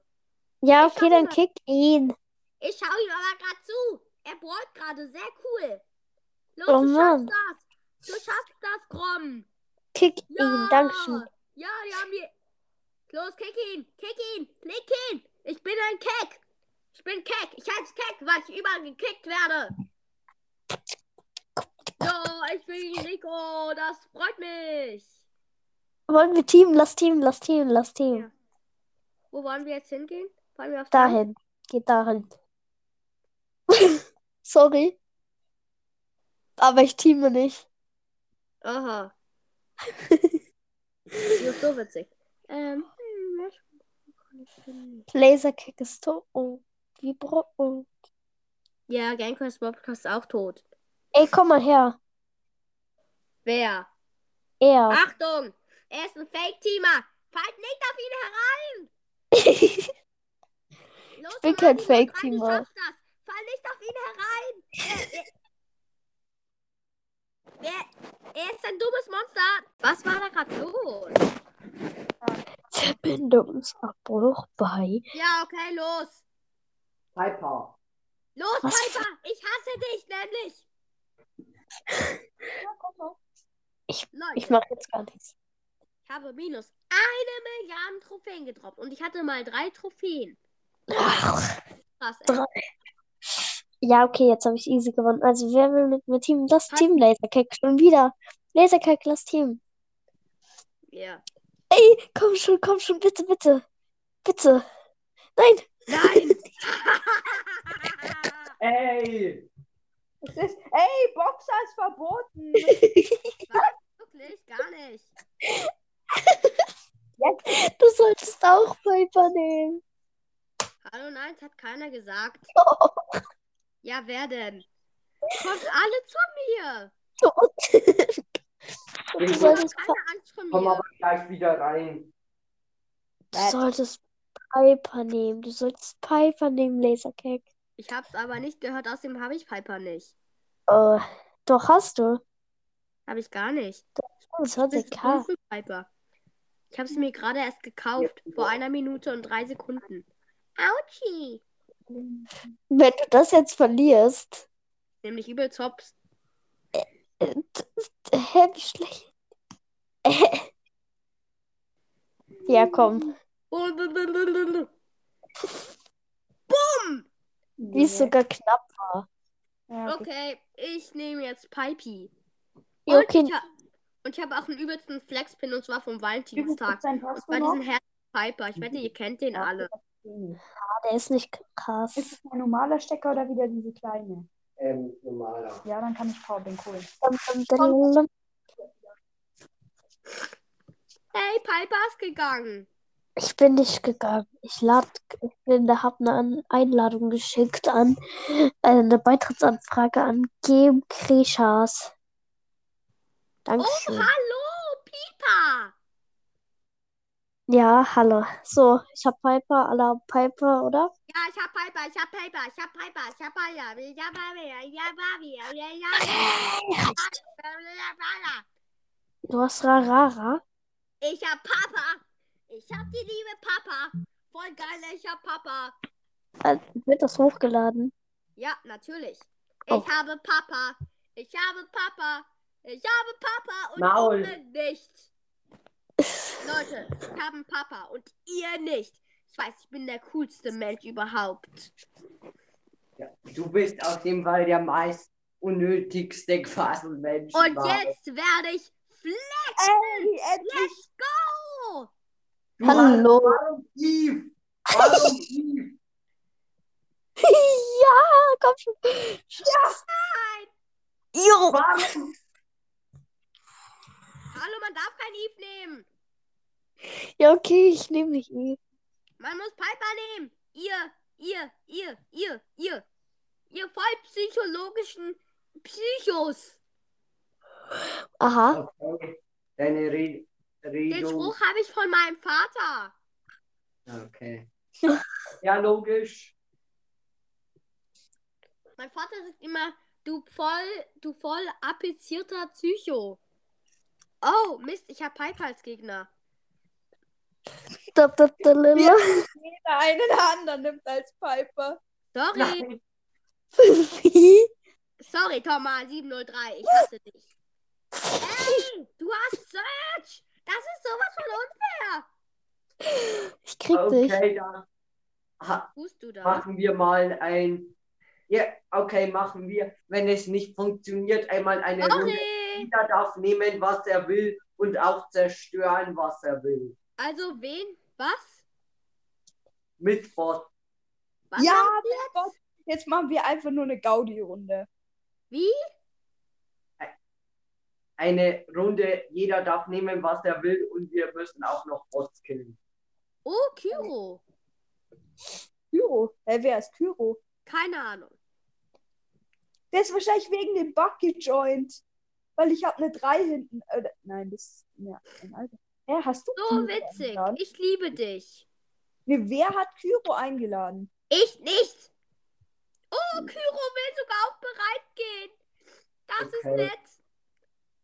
Ja, okay, dann mal. kick ihn. Ich schau ihm aber gerade zu. Er bohrt gerade. Sehr cool. Los, Oh du Mann. schaffst das. Du schaffst das, Grom. Kick Ja. ihn. Dankeschön. Ja, die haben wir. Los, kick ihn. Kick ihn. Kick ihn. Ich bin ein Keck. Ich bin Keck. Ich heiße Keck, weil ich überall gekickt werde. Ja, ich bin Rico. Das freut mich. Wollen wir teamen? Lass teamen, lass teamen, lass teamen. Ja. Wo wollen wir jetzt hingehen? Wollen wir Land? Dahin. Geht dahin. Sorry. Aber ich teame nicht. Aha. Die ist so witzig. Ähm, hm? Laserkick ist tot. Oh, Vibro. Oh. Ja, Gangquest Podcast ist auch tot. Ey, komm mal her. Wer? Er. Achtung! Er ist ein Fake-Teamer! Fallt nicht auf ihn herein! Los, Ich bin kein Fake-Teamer. Das! Fall nicht auf ihn herein! Er, er, wer, er ist ein dummes Monster! Was war da gerade los? Verbindungsabbruch bei. Ja, okay, los! Piper. Los, Was? Piper! Ich hasse dich nämlich! Ich- Leute, Ich mach jetzt gar nichts. ich habe minus eine Milliarde Trophäen gedroppt und ich hatte mal drei Trophäen. Ach, Krass, ey. drei. Ja, okay, jetzt habe ich easy gewonnen. Also, wer will mit mir Team? Das Team Laserkick schon wieder. Laserkick, das Team. Ja. Ey, komm schon, komm schon, bitte, bitte. Bitte. Nein. Nein! Ey! Es ist, ey, Boxer ist verboten. Wirklich? Gar nicht. Du solltest auch Piper nehmen. Hallo, nein, das hat keiner gesagt. Oh. Ja, wer denn? Kommt alle zu mir! Du Ich solltest, Keine Angst vor komm aber gleich wieder rein. du solltest Piper nehmen. Du solltest Piper nehmen, Laserkick. Ich hab's aber nicht gehört, außerdem habe ich Piper nicht. Oh, doch hast du. Habe ich gar nicht. Das hat Ich Piper. Ich habe sie mir gerade erst gekauft. Vor einer Minute und drei Sekunden. Autschi! Wenn du das jetzt verlierst. Nämlich übel Zops. äh, d- d- Hä, wie schlecht. Äh. Ja, komm. Bumm! Wie es sogar knapp war. Ja, okay. Okay, ich nehme jetzt Pipey. Und okay. ich, ha und ich habe auch einen übelsten Flexpin und zwar vom Valentinstag. Noch? diesen Herrn Piper. Ich wette, ihr kennt den alle. Der ist nicht krass. Ist es ein normaler Stecker oder wieder diese kleine? Ähm, normaler. Ja, dann kann ich Powerbank holen. Dum. Hey, Piper ist gegangen. Ich bin nicht gegangen. Ich lad, ich bin, da hab eine An- Einladung geschickt an, äh, eine Beitrittsanfrage an Game Krishas. Oh, Dankeschön. hallo, Piper. Ja, hallo. So, ich hab Piper, alle haben Piper, oder? Ja, ich hab Piper, ich hab Piper, ich hab Piper, ich hab Piper, ich hab Piper, ich hab Piper, ich hab Piper. Du hast Rarara. Ich hab Papa. Ich hab die liebe Papa. Voll geil, ich hab Papa. Äh, wird das hochgeladen? Ja, natürlich. Oh. Ich habe Papa. Ich habe Papa. Ich habe Papa und Maul. ihr nicht. Leute, ich habe einen Papa und ihr nicht. Ich weiß, ich bin der coolste Mensch überhaupt. Ja, du bist auf jeden Fall der meist unnötigste Quasselmensch. Und überhaupt. jetzt werde ich flex. Ey, endlich! Let's go! Du Hallo. hast- Warum Eve? Warum Eve? ja, komm schon. Nein! Jo. Warum? Hallo, man darf kein Eve nehmen. Ja, okay, ich nehme nicht Eve. Man muss Piper nehmen. Ihr, ihr, ihr, ihr, ihr. Ihr voll psychologischen Psychos. Aha. Okay. Deine Re Den Redung. Spruch habe ich von meinem Vater. Okay. Ja, logisch. Mein Vater sagt immer, du voll, du voll applizierter Psycho. Oh, Mist, ich habe Piper als Gegner. Da, da, da, lila. Jeder einen anderen nimmt als Piper. Sorry, Nein. Wie? sorry, Thomas 703, ich hasse dich. Ey, du hast Search. Das ist sowas von unfair. Ich krieg dich. Okay, dann ha, Tust du das? machen wir mal ein. Ja, okay, machen wir. Wenn es nicht funktioniert, einmal eine Runde. Sorry. Jeder darf nehmen, was er will und auch zerstören, was er will. Also wen? Was? Mit Bot. Was ja, mit jetzt? Gott. Jetzt machen wir einfach nur eine Gaudi-Runde. Wie? eine Runde, jeder darf nehmen, was er will und wir müssen auch noch Bots killen. Oh, Kyro. Kyro. Hä, wer ist Kyro? Keine Ahnung. Der ist wahrscheinlich wegen dem Bug gejoint. Weil ich habe eine 3 hinten. Äh, nein, das ist. Ja, ein Alter. Hä, hast du So Kyro witzig. eingeladen? Ich liebe dich. Nee, wer hat Kyro eingeladen? Ich nicht. Oh, Kyro will sogar auf bereit gehen. Das ist Okay. nett.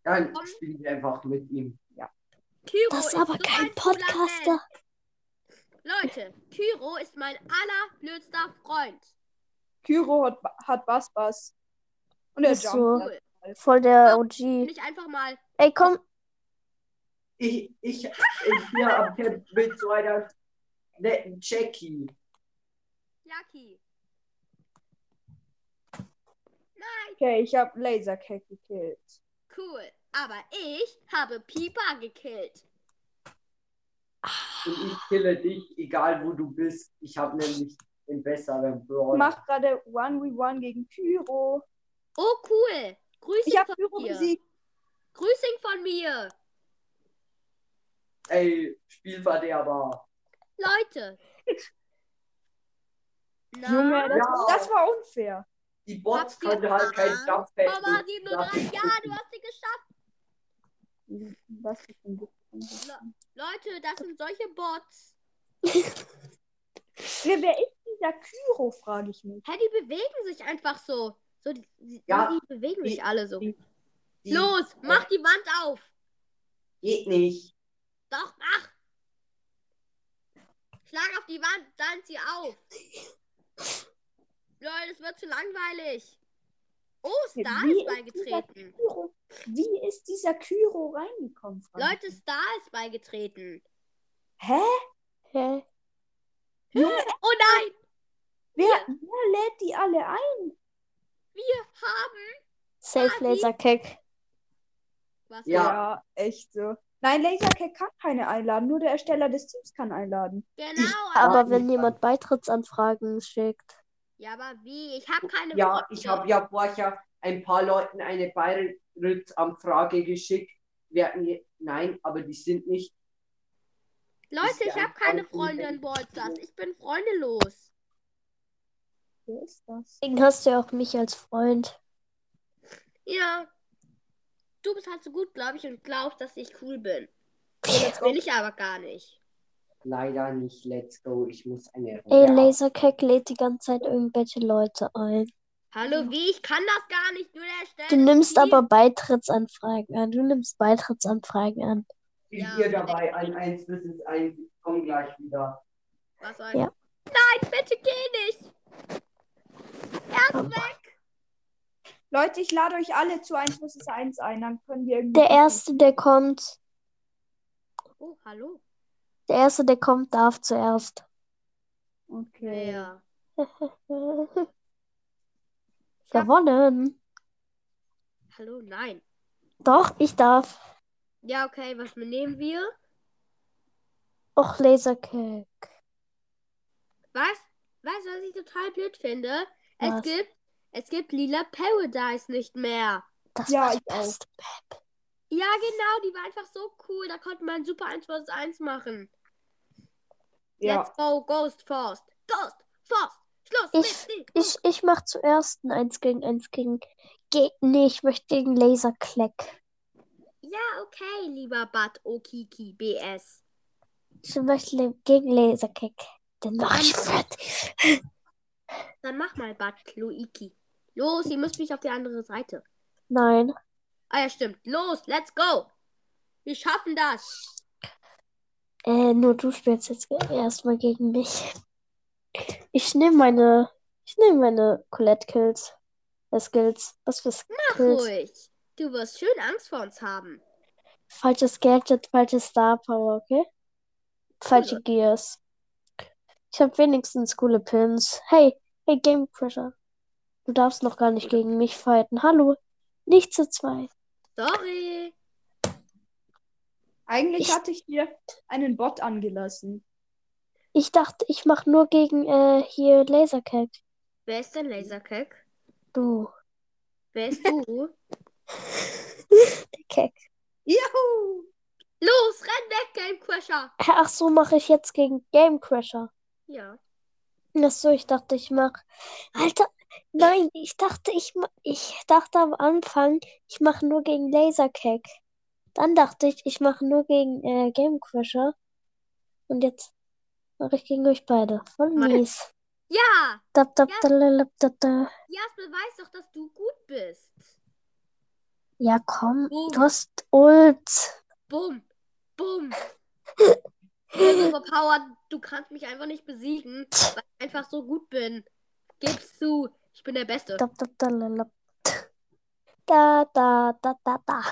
Dann Komm. spielen wir einfach mit ihm. Kyro Das ist ist aber so kein Podcaster. Leute, Kyro ist mein allerblödster Freund. Kyro hat, hat Bass Bass. Und er Ist so. Cool. Voll der OG. ich einfach mal. Ey, komm. Ich, ich, ich hier am Camp mit so einer netten Jackie. Jackie. Okay, ich habe Lasercake gekillt. Cool. Aber ich habe Pipa gekillt. Und ich kille dich, egal wo du bist. Ich habe nämlich den besseren Ich Brawl. mach gerade 1v1 gegen Kyro. Oh, cool. Grüßing Ich habe von Kyro mir. besiegt. Grüßing von mir. Ey, Spielverderber. Leute. Na, Junge, das, Ja. das war unfair. Die Bots können halt kein? Jumppad. Mama 37. Ja, du hast sie geschafft. Was ist denn das? Leute, das sind solche Bots. Wer, wer ist dieser Kyro, frage ich mich. Hä, die bewegen sich einfach so. So, die, die, Ja, die bewegen sich die- alle so. die- Die Los, mach die Wand auf. Geht nicht. Doch, mach. Schlag auf die Wand, dann zieh auf. Leute, es wird zu langweilig. Oh, Star Wie ist ist beigetreten. Kyro, wie ist dieser Kyro reingekommen? ich Leute. Star ist beigetreten. Hä? Hä? Oh nein, Wer, wer lädt die alle ein? wir haben. Safe Quasi. Lasercake. Was? Ja. echt so. Nein, Lasercake kann keine einladen, nur der Ersteller des Teams kann einladen. Genau. Aber Ja. wenn jemand Beitrittsanfragen schickt. Ja, aber wie? Ich habe keine Ja, Freunde. ich habe ja vorher ein paar Leuten eine Beitrittsanfrage geschickt. Werden je- Nein, aber die sind nicht. Leute, ich habe keine Freunde in Ballstars. Ich bin freundelos. Wer ist das? Deswegen hast du ja auch mich als Freund. Ja. Du bist halt so gut, glaube ich, und glaubst, dass ich cool bin. Das will ich aber gar nicht. Leider nicht. Let's go. Ich muss eine Ey, Runde Lasercake lädt die ganze Zeit irgendwelche Leute ein. Hallo, wie? Ich kann das gar nicht. Nur der Stelle. Du nimmst aber Beitrittsanfragen an. Du nimmst Beitrittsanfragen an. Bin Ja, hier dabei 1 bis 1. Ich komm gleich wieder. Was soll Ja. Nein, bitte geh nicht. Er ist weg. Leute, ich lade euch alle zu 1 vs 1 ein, dann können wir irgendwie. Der Erste, der kommt, Oh, hallo. der Erste, der kommt, darf zuerst. Okay. Ja. Gewonnen. Hallo, nein. Doch, ich darf. Ja, okay, was nehmen wir? Och, Lasercake. Was? Weißt du, was ich total blöd finde? Es Was? gibt, es gibt lila Paradise nicht mehr. Das Ja, war die ich auch. beste Map. Ja, genau, die war einfach so cool. Da konnte man super 1 vs 1 machen. Ja. Let's go, Ghost Force. Ghost Force. Schluss Ich- mit dem. Ich, ich mach zuerst ein 1 gegen 1 gegen. Ge nee, ich möchte gegen Laserclack. Ja, okay, lieber Bad Okiki BS. Ich möchte gegen Lasercake. Den mach ich fertig. Dann mach mal Bad Kloiki. Los, ihr müsst mich auf die andere Seite. Nein. Ah ja, stimmt. Los, let's go. Wir schaffen das. Äh, nur du spielst jetzt erstmal gegen mich. Ich nehme meine. Ich nehme meine Colette-Kills. Äh, Skills. Was für Mach Skills? ruhig. Du wirst schön Angst vor uns haben. Falsches Gadget, falsches Star Power, okay? Falsche Gears. Ich habe wenigstens coole Pins. Hey, hey, Game Crusher. Du darfst noch gar nicht gegen mich fighten. Hallo. Nicht zu zweit. Sorry. Eigentlich Ich- hatte ich dir einen Bot angelassen. Ich dachte, ich mach nur gegen äh, hier Lasercake. Wer ist denn Lasercake? Du. Wer ist du? Der Keck. Juhu! Los, renn weg, Game Crasher. Ach so, mache ich jetzt gegen Game Crasher. Ja. Ach so, ich dachte, ich mach. Alter, nein, ich dachte, ich ich dachte am Anfang, ich mache nur gegen Lasercag. Dann dachte ich, ich mache nur gegen äh, Game Crasher. Und jetzt mache ich gegen euch beide. Voll mies. Ja, Da, da, Ja. Jasper weiß doch, dass du gut bist. Ja, komm, Boom. du hast Ult. Bumm, bumm. Überpowered. Du kannst mich einfach nicht besiegen, weil ich einfach so gut bin. Gib's zu. Ich bin der Beste. Da, da, da, la. Da, da, da, da, da.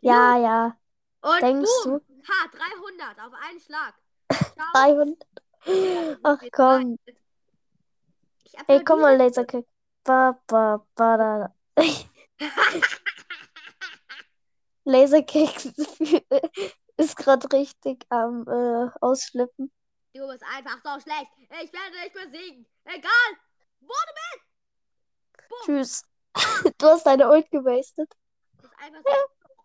Ja, ja. Und Denkst boom. du? Ha, 300 auf einen Schlag. Ciao. 300. Ja, Ach komm. Ey, komm mal. Laserkick. Ba, ba, ba, da. da. Laserkick ist gerade richtig am äh, Ausflippen. Du bist einfach so schlecht. Ich werde dich besiegen. Egal. Wurde Tschüss. Du hast deine Ult gewastet. Das ist einfach so.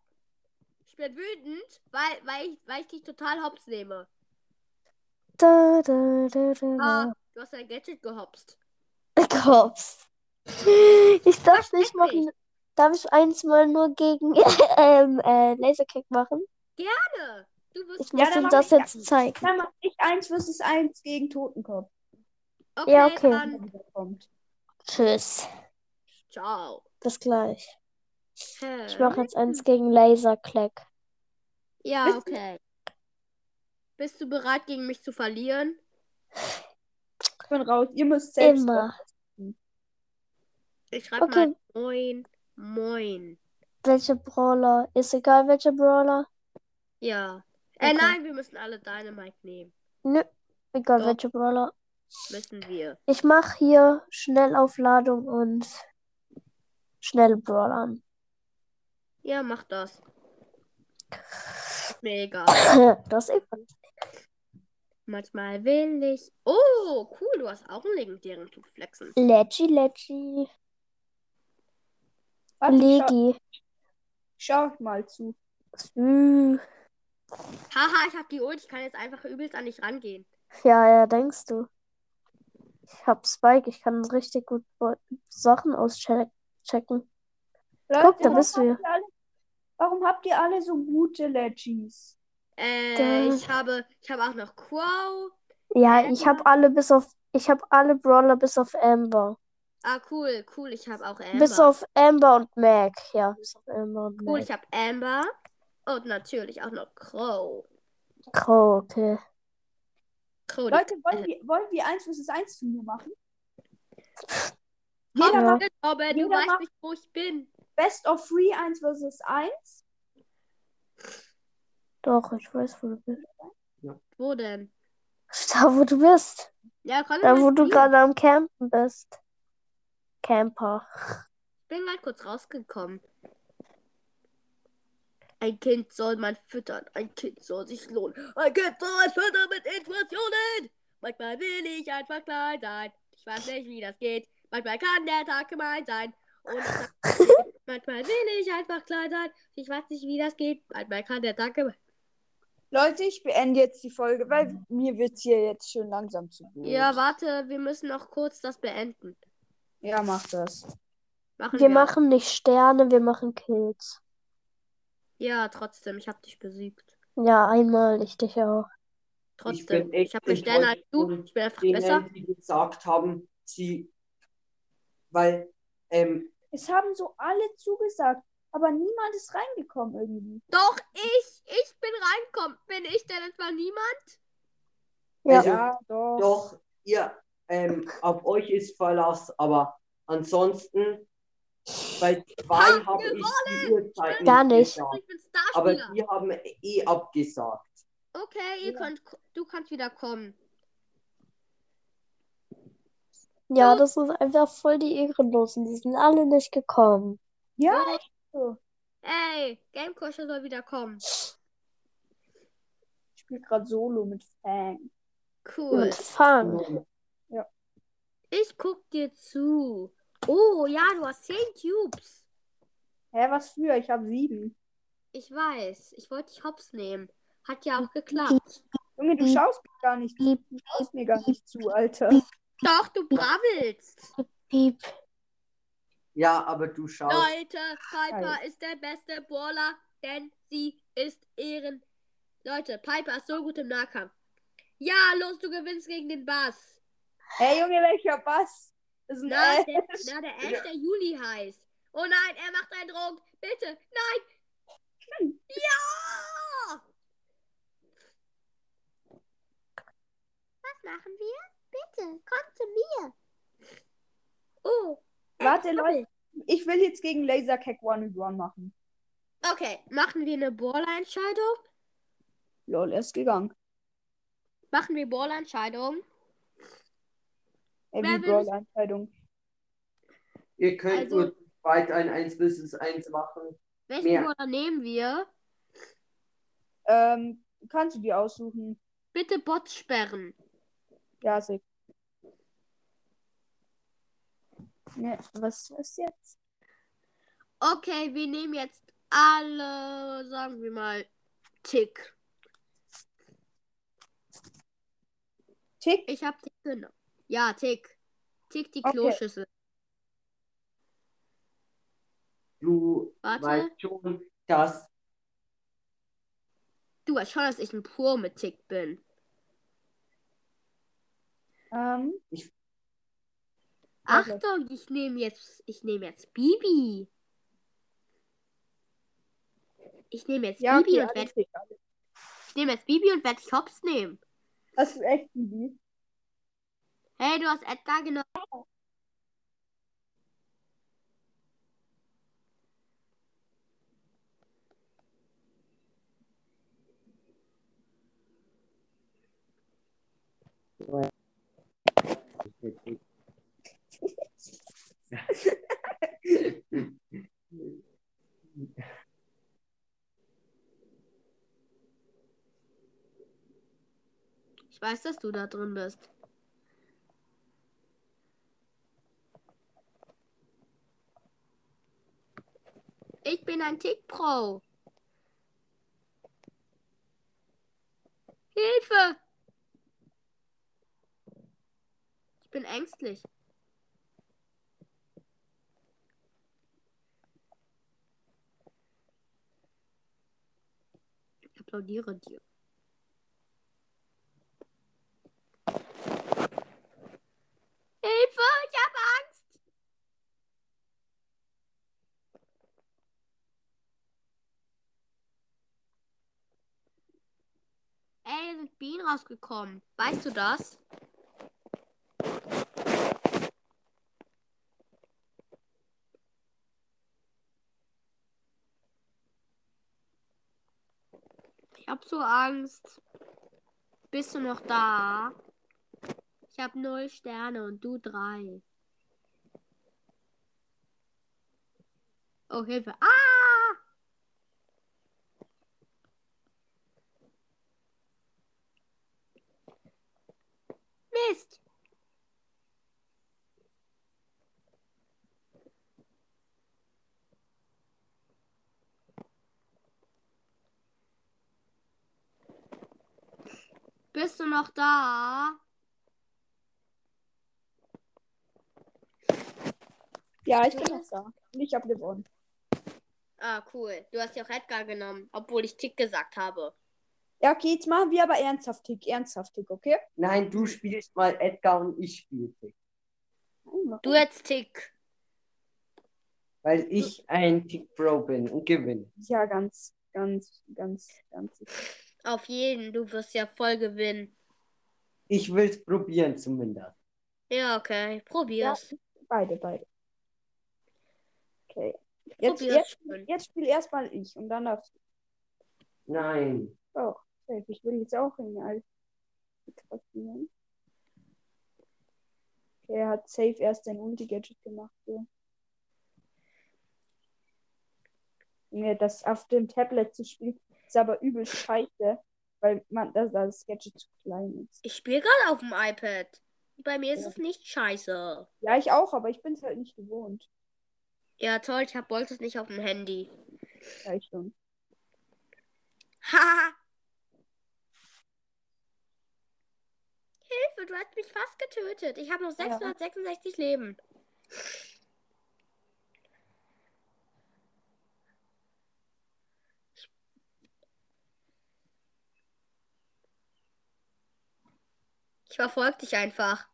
Ich bin wütend, weil, weil, ich, weil ich dich total hops nehme. Da, da, da, da, Ah, du hast dein Gadget gehopst. Kops. Ich dachte, ich Versteck mache. mich. Darf ich eins mal nur gegen ähm, äh, Laserkick machen? Gerne. Du wirst. Ich muss dann ihm das ich jetzt zeigen. Dann mach ich 1 vs 1 gegen Totenkopf, Okay, Ja, okay. dann. Tschüss. Ciao. Bis gleich. Hä? Ich mache jetzt eins gegen Laserclack. Ja, okay. Bist du bereit, gegen mich zu verlieren? Ich bin raus. Ihr müsst selbst. Immer. Ich schreibe Okay. mal Moin. Moin. Welche Brawler? Ist egal, welcher Brawler. Ja. Äh, Okay. nein, wir müssen alle Dynamite nehmen. Nö, egal, Doch. welcher Brawler. Müssen wir. Ich mache hier Schnellaufladung und schnelle Brawler an. Ja, mach das. Ist mir egal. Das ist eben. Manchmal will ich. Oh, cool, du hast auch einen legendären Typ flexen. Leggy, Leggy. Warte, schau, Legi. schau mal zu. Hm. Haha, ich hab die Ult, ich kann jetzt einfach übelst an dich rangehen. Ja, ja, denkst du. Ich hab Spike, ich kann richtig gut Sachen auschecken. Leute, Guck, da warum bist du habt ihr alle, warum habt ihr alle so gute Legis? Äh, ich habe, ich habe auch noch Crow. Ja, ich hab alle bis auf, ich hab alle Brawler bis auf Amber. Ah, cool, cool, ich habe auch Amber. Bis auf Amber und Mac. Ja, bis auf Amber und cool, Mac. ich habe Amber. Und natürlich auch noch Crow. Oh, okay. Die- Leute, wollen äh, wir, wollen wir 1 vs 1 zu mir machen? Jeder Ja. macht du jeder weißt macht- nicht, wo ich bin. Best of 3 1 vs 1. Doch, ich weiß, wo du bist. Wo denn? Da, wo du bist. Ja, komm, Da, wo du gerade am Campen bist. Camper. Ich bin gerade kurz rausgekommen. Ein Kind soll man füttern, ein Kind soll sich lohnen. Ein Kind soll man füttern mit Informationen. Manchmal will ich einfach klein sein. Ich weiß nicht, wie das geht. Manchmal kann der Tag gemein sein. Manchmal will ich einfach klein sein. Ich weiß nicht, wie das geht. Manchmal kann der Tag gemein Leute, ich beende jetzt die Folge, weil mir wird hier jetzt schon langsam zu blöd. Ja, warte, wir müssen noch kurz das beenden. Ja, mach das. Machen Wir wir. machen nicht Sterne, wir machen Kills. Ja, trotzdem, ich hab dich besiegt. Ja, einmal, ich dich auch. Trotzdem, bin echt ich habe mehr Sterne als du. Ich bin einfach denen, besser. die gesagt haben, sie, weil, ähm, Es haben so alle zugesagt, aber niemand ist reingekommen irgendwie. Doch, ich, ich bin reingekommen. Bin ich denn etwa niemand? Ja. also, doch. doch, ihr, ähm, auf euch ist Verlass, aber ansonsten, bei zwei Ha, habe ich die Uhrzeit Gar nicht. Gesagt, aber Starspieler. die haben eh abgesagt. Okay, ihr Ja. könnt, du kannst wieder kommen. Ja, das ist einfach voll die Ehrenlosen. Die sind alle nicht gekommen. Ja. Ey, Gamecrusher soll wieder kommen. Ich spiele gerade Solo mit Fang. Cool. Mit Fang. Ich guck dir zu. Oh, ja, du hast 10 Cubes. Hä, was für? Ich habe sieben. Ich weiß. Ich wollte dich hops nehmen. Hat ja auch geklappt. Junge, du schaust mir gar nicht zu. Du schaust mir gar nicht zu, Alter. Doch, du brabbelst. piep. Ja, aber du schaust. Leute, Piper ist der beste Brawler, denn sie ist Ehren. Leute, Piper ist so gut im Nahkampf. Ja, los, du gewinnst gegen den Bass. Hey, Junge, welcher Bass? Ist ein Na, Ash. der, na, der Ash, der Juli heißt. Oh nein, er macht einen Druck. Bitte, nein. Ja! Was machen wir? Bitte, komm zu mir. Oh, Warte, Leute. Ich will jetzt gegen Lasercack One and One machen. okay. Machen wir eine Brawler-Entscheidung? Lol, er ist gegangen. Machen wir Brawler-Entscheidung? Ey, Wer wie will- Brawl-Entscheidung. Ihr könnt Also- nur weit ein 1 bis 1 machen. Welchen Mehr. Brawler nehmen wir? Ähm, kannst du dir aussuchen? Bitte Bots sperren. Ja, sick. Ne, was ist jetzt? Okay, wir nehmen jetzt alle, sagen wir mal, Tick. Tick? Ich hab Tick genommen. Ja, Tick. Tick die Okay. Kloschüssel. Du Warte. weißt schon, dass Du weißt schon, dass ich ein Pro mit Tick bin. Ähm, Okay. Achtung, ich nehme jetzt, ich nehme jetzt Bibi. Ich nehme jetzt ja, Bibi okay, und alles werd, sick, alles. ich nehme jetzt Bibi und werde hops nehmen. Hast du echt Bibi? Hey, du hast Edgar genommen. Ich weiß, dass du da drin bist. Ich bin ein Tick-Pro. Hilfe! Ich bin ängstlich. Ich applaudiere dir. Hilfe! Ich habe Angst! Ey, sind Bienen rausgekommen. Weißt du das? Ich hab so Angst. Bist du noch da? Ich hab null Sterne und du drei. Oh, Hilfe. Ah! Mist. Bist du noch da? Ja, ich bin noch da. Ich habe gewonnen. Ah, cool. Du hast ja auch Edgar genommen, obwohl ich Tick gesagt habe. Ja, okay, jetzt machen wir aber ernsthaft Tick, ernsthaft Tick, okay? Nein, du spielst mal Edgar und ich spiele Tick. Du jetzt Tick. Weil ich ein Tick Pro bin und gewinne. Ja, ganz, ganz, ganz, ganz. sicher. Auf jeden, du wirst ja voll gewinnen. Ich will es probieren zumindest. Ja, okay. Probier's. Beide, beide. Okay. Jetzt, Probier's jetzt, jetzt spiel erstmal ich und dann darfst Nein. du Safe. Ich will jetzt auch in passieren. Okay, er hat safe erst sein Ulti-Gadget gemacht. So. Junge, das auf dem Tablet zu spielen, ist aber übel scheiße, weil man das, das Gadget zu klein ist. Ich spiele gerade auf dem iPad. Bei mir ist Ja. es nicht scheiße. Ja, ich auch, aber ich bin es halt nicht gewohnt. Ja, toll, ich habe Bolzes nicht auf dem Handy. Ja, ich schon. Haha. Hilfe, du hast mich fast getötet. Ich habe noch Ja. 666 Leben. Ich verfolge dich einfach.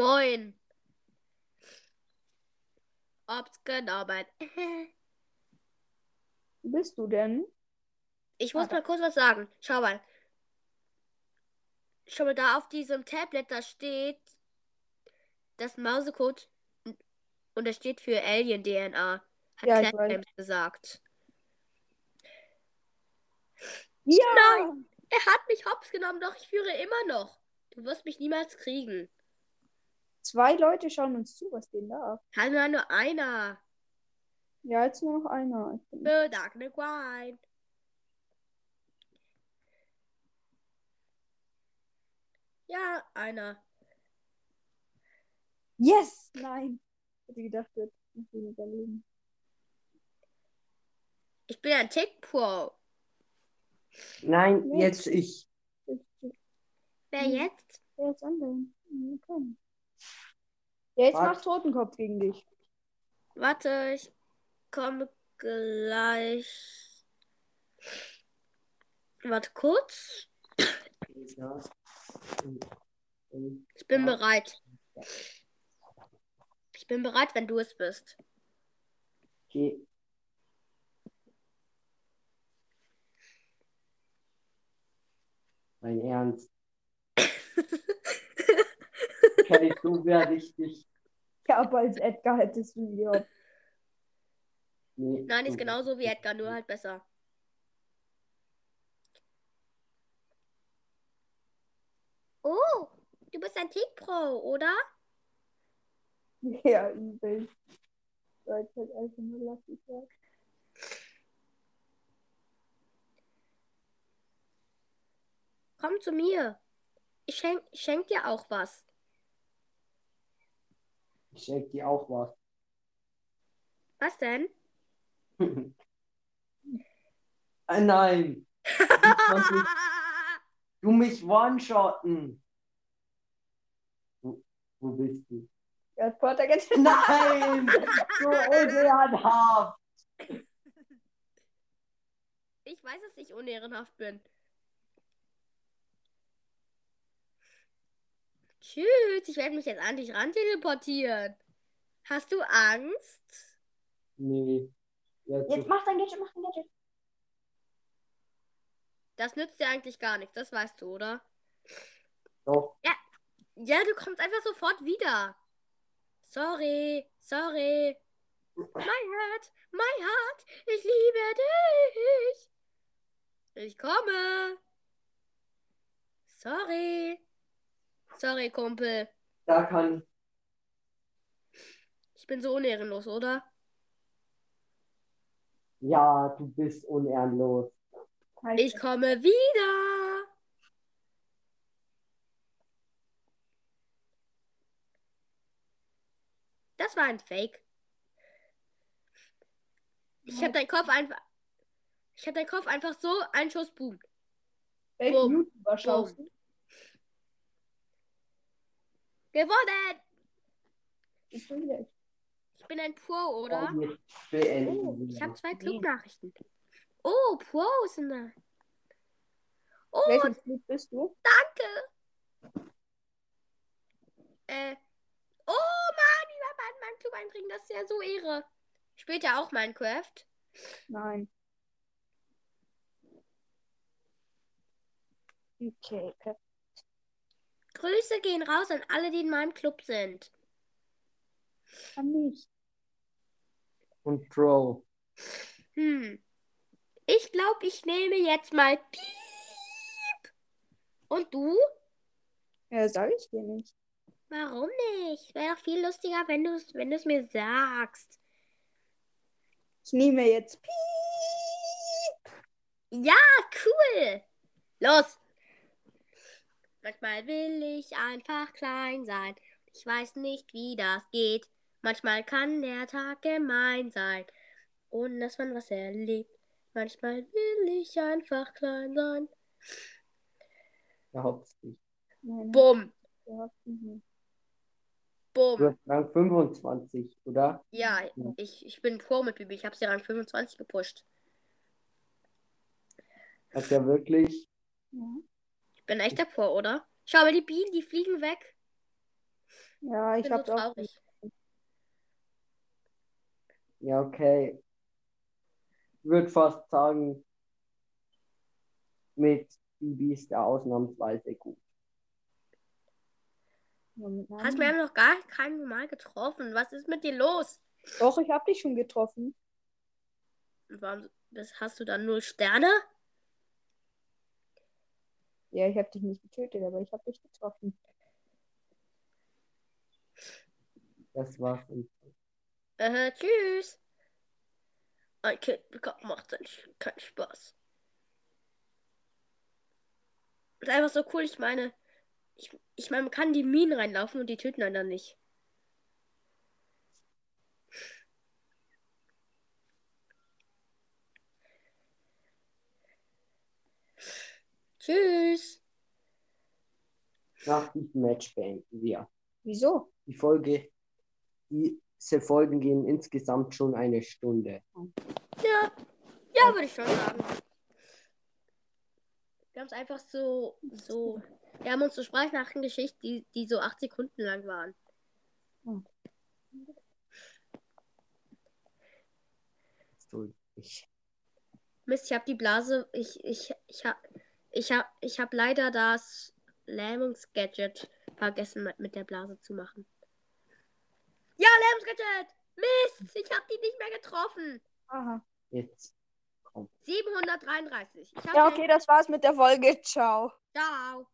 Moin. Ob's genommen. Bist du denn? Ich muss Ah, da. mal kurz was sagen. Schau mal. Schau mal, da auf diesem Tablet, da steht das Mausecode und das steht für Alien-DNA. Hat Ja. James gesagt. Ja! Nein! Er hat mich hops genommen, doch ich führe immer noch. Du wirst mich niemals kriegen. Zwei Leute schauen uns zu, was denen da. Kann nur nur einer. Ja, jetzt nur noch einer. Ich bin- The Dark Wine. Ja, einer. Yes! Nein! Ich hätte gedacht, hätten ihn überleben. Ich bin ein Tick Pro. Nein, jetzt ich. Wer Hm. jetzt? Wer ist anderen? Okay. Ja, jetzt macht Totenkopf gegen dich. Warte, ich komme gleich. Warte kurz. Ich bin bereit. Ich bin bereit, wenn du es bist. Okay. Mein Ernst. So werde ich dich. Ja, aber als Edgar hättest du ihn gehabt. Nee, Nein, ist genauso wie Edgar, nur halt besser. Oh, du bist ein Tick Pro, oder? Ja, übel. Jetzt halt einfach nur lass ich sagen. Komm zu mir. Ich schenk, ich schenk dir auch was. Ich schenke dir auch was. Was denn? Ah, nein. Du mich one-shotten. Wo, wo bist du? Hat Porter getötet. Nein! So unehrenhaft! Ich weiß, dass ich unehrenhaft bin. Tschüss, ich werde mich jetzt an dich ran teleportieren. Hast du Angst? Nee. Jetzt, Jetzt mach dein Gadget, mach dein Gadget. Das nützt dir eigentlich gar nichts, das weißt du, oder? doch. Ja, du kommst einfach sofort wieder. Sorry, sorry. My heart, my heart, ich liebe dich. Ich komme. Sorry. Sorry, Kumpel. Da kann. Ich bin so unehrenlos, oder? Ja, du bist unehrenlos. Ich komme wieder. Das war ein Fake. Ich habe deinen Kopf einfach. Ich habe deinen Kopf einfach so ein Schuss boom. Welchen Boom. YouTuber schaust du? Gewonnen! Ich bin jetzt. Ich bin ein Pro, oder? Oh, ich habe zwei Clubnachrichten. Oh, Pros sind da. Oh, Welchen Club bist du? danke. Äh. Oh Mann, ich werde bald meinen Club einbringen. Das ist ja so Ehre. Spielt ja auch Minecraft. Nein. Okay, perfekt. Grüße gehen raus an alle, die in meinem Club sind. Kann nicht. Und Pro. Hm. Ich glaube, ich nehme jetzt mal Piep. Und du? Ja, sag ich dir nicht. Warum nicht? Wäre doch viel lustiger, wenn du es wenn du's mir sagst. Ich nehme jetzt Piep. Ja, cool. Los. Manchmal will ich einfach klein sein. Ich weiß nicht, wie das geht. Manchmal kann der Tag gemein sein, ohne dass man was erlebt. Manchmal will ich einfach klein sein. Überhaupt nicht. Bumm, nicht. Du bumm. hast Rang 25, oder? Ja, Ja. ich, ich bin Pro mit Bibi. Ich habe sie Rang 25 gepusht. Hat ja wirklich. Ja. Ich bin echter Pro, oder? Schau mal, die Bienen, die fliegen weg. Ja, Ich ich bin so hab's auch. traurig. Ja, okay. Ich würde fast sagen, mit Bibi ist er ausnahmsweise gut. Hast mir noch gar kein Mal getroffen. Was ist mit dir los? Doch, ich hab dich schon getroffen. Warum das hast du dann null Sterne? Ja, ich hab dich nicht getötet, aber ich hab dich getroffen. Das war's. Äh, tschüss. Ein Kind bekommt macht dann keinen Spaß. Das ist einfach so cool. Ich meine, ich, ich meine, man kann die Minen reinlaufen und die töten einen dann nicht. Tschüss. Nach diesem Match beenden wir. Wieso? Die Folge, diese Folgen gehen insgesamt schon eine Stunde. Ja, ja, würde ich schon sagen. Wir haben es einfach so, so. Wir haben uns so Sprachnachrichten geschickt, die, die so acht Sekunden lang waren. Ich, Mist, ich habe die Blase. Ich, ich, ich habe ich hab, ich hab leider das Lähmungsgadget vergessen, mit, der Blase zu machen. Ja, Lähmungsgadget! Mist, ich habe die nicht mehr getroffen. Aha. jetzt kommt. 733. Ich hab Ja, okay, das war's mit der Folge. Ciao. Ciao.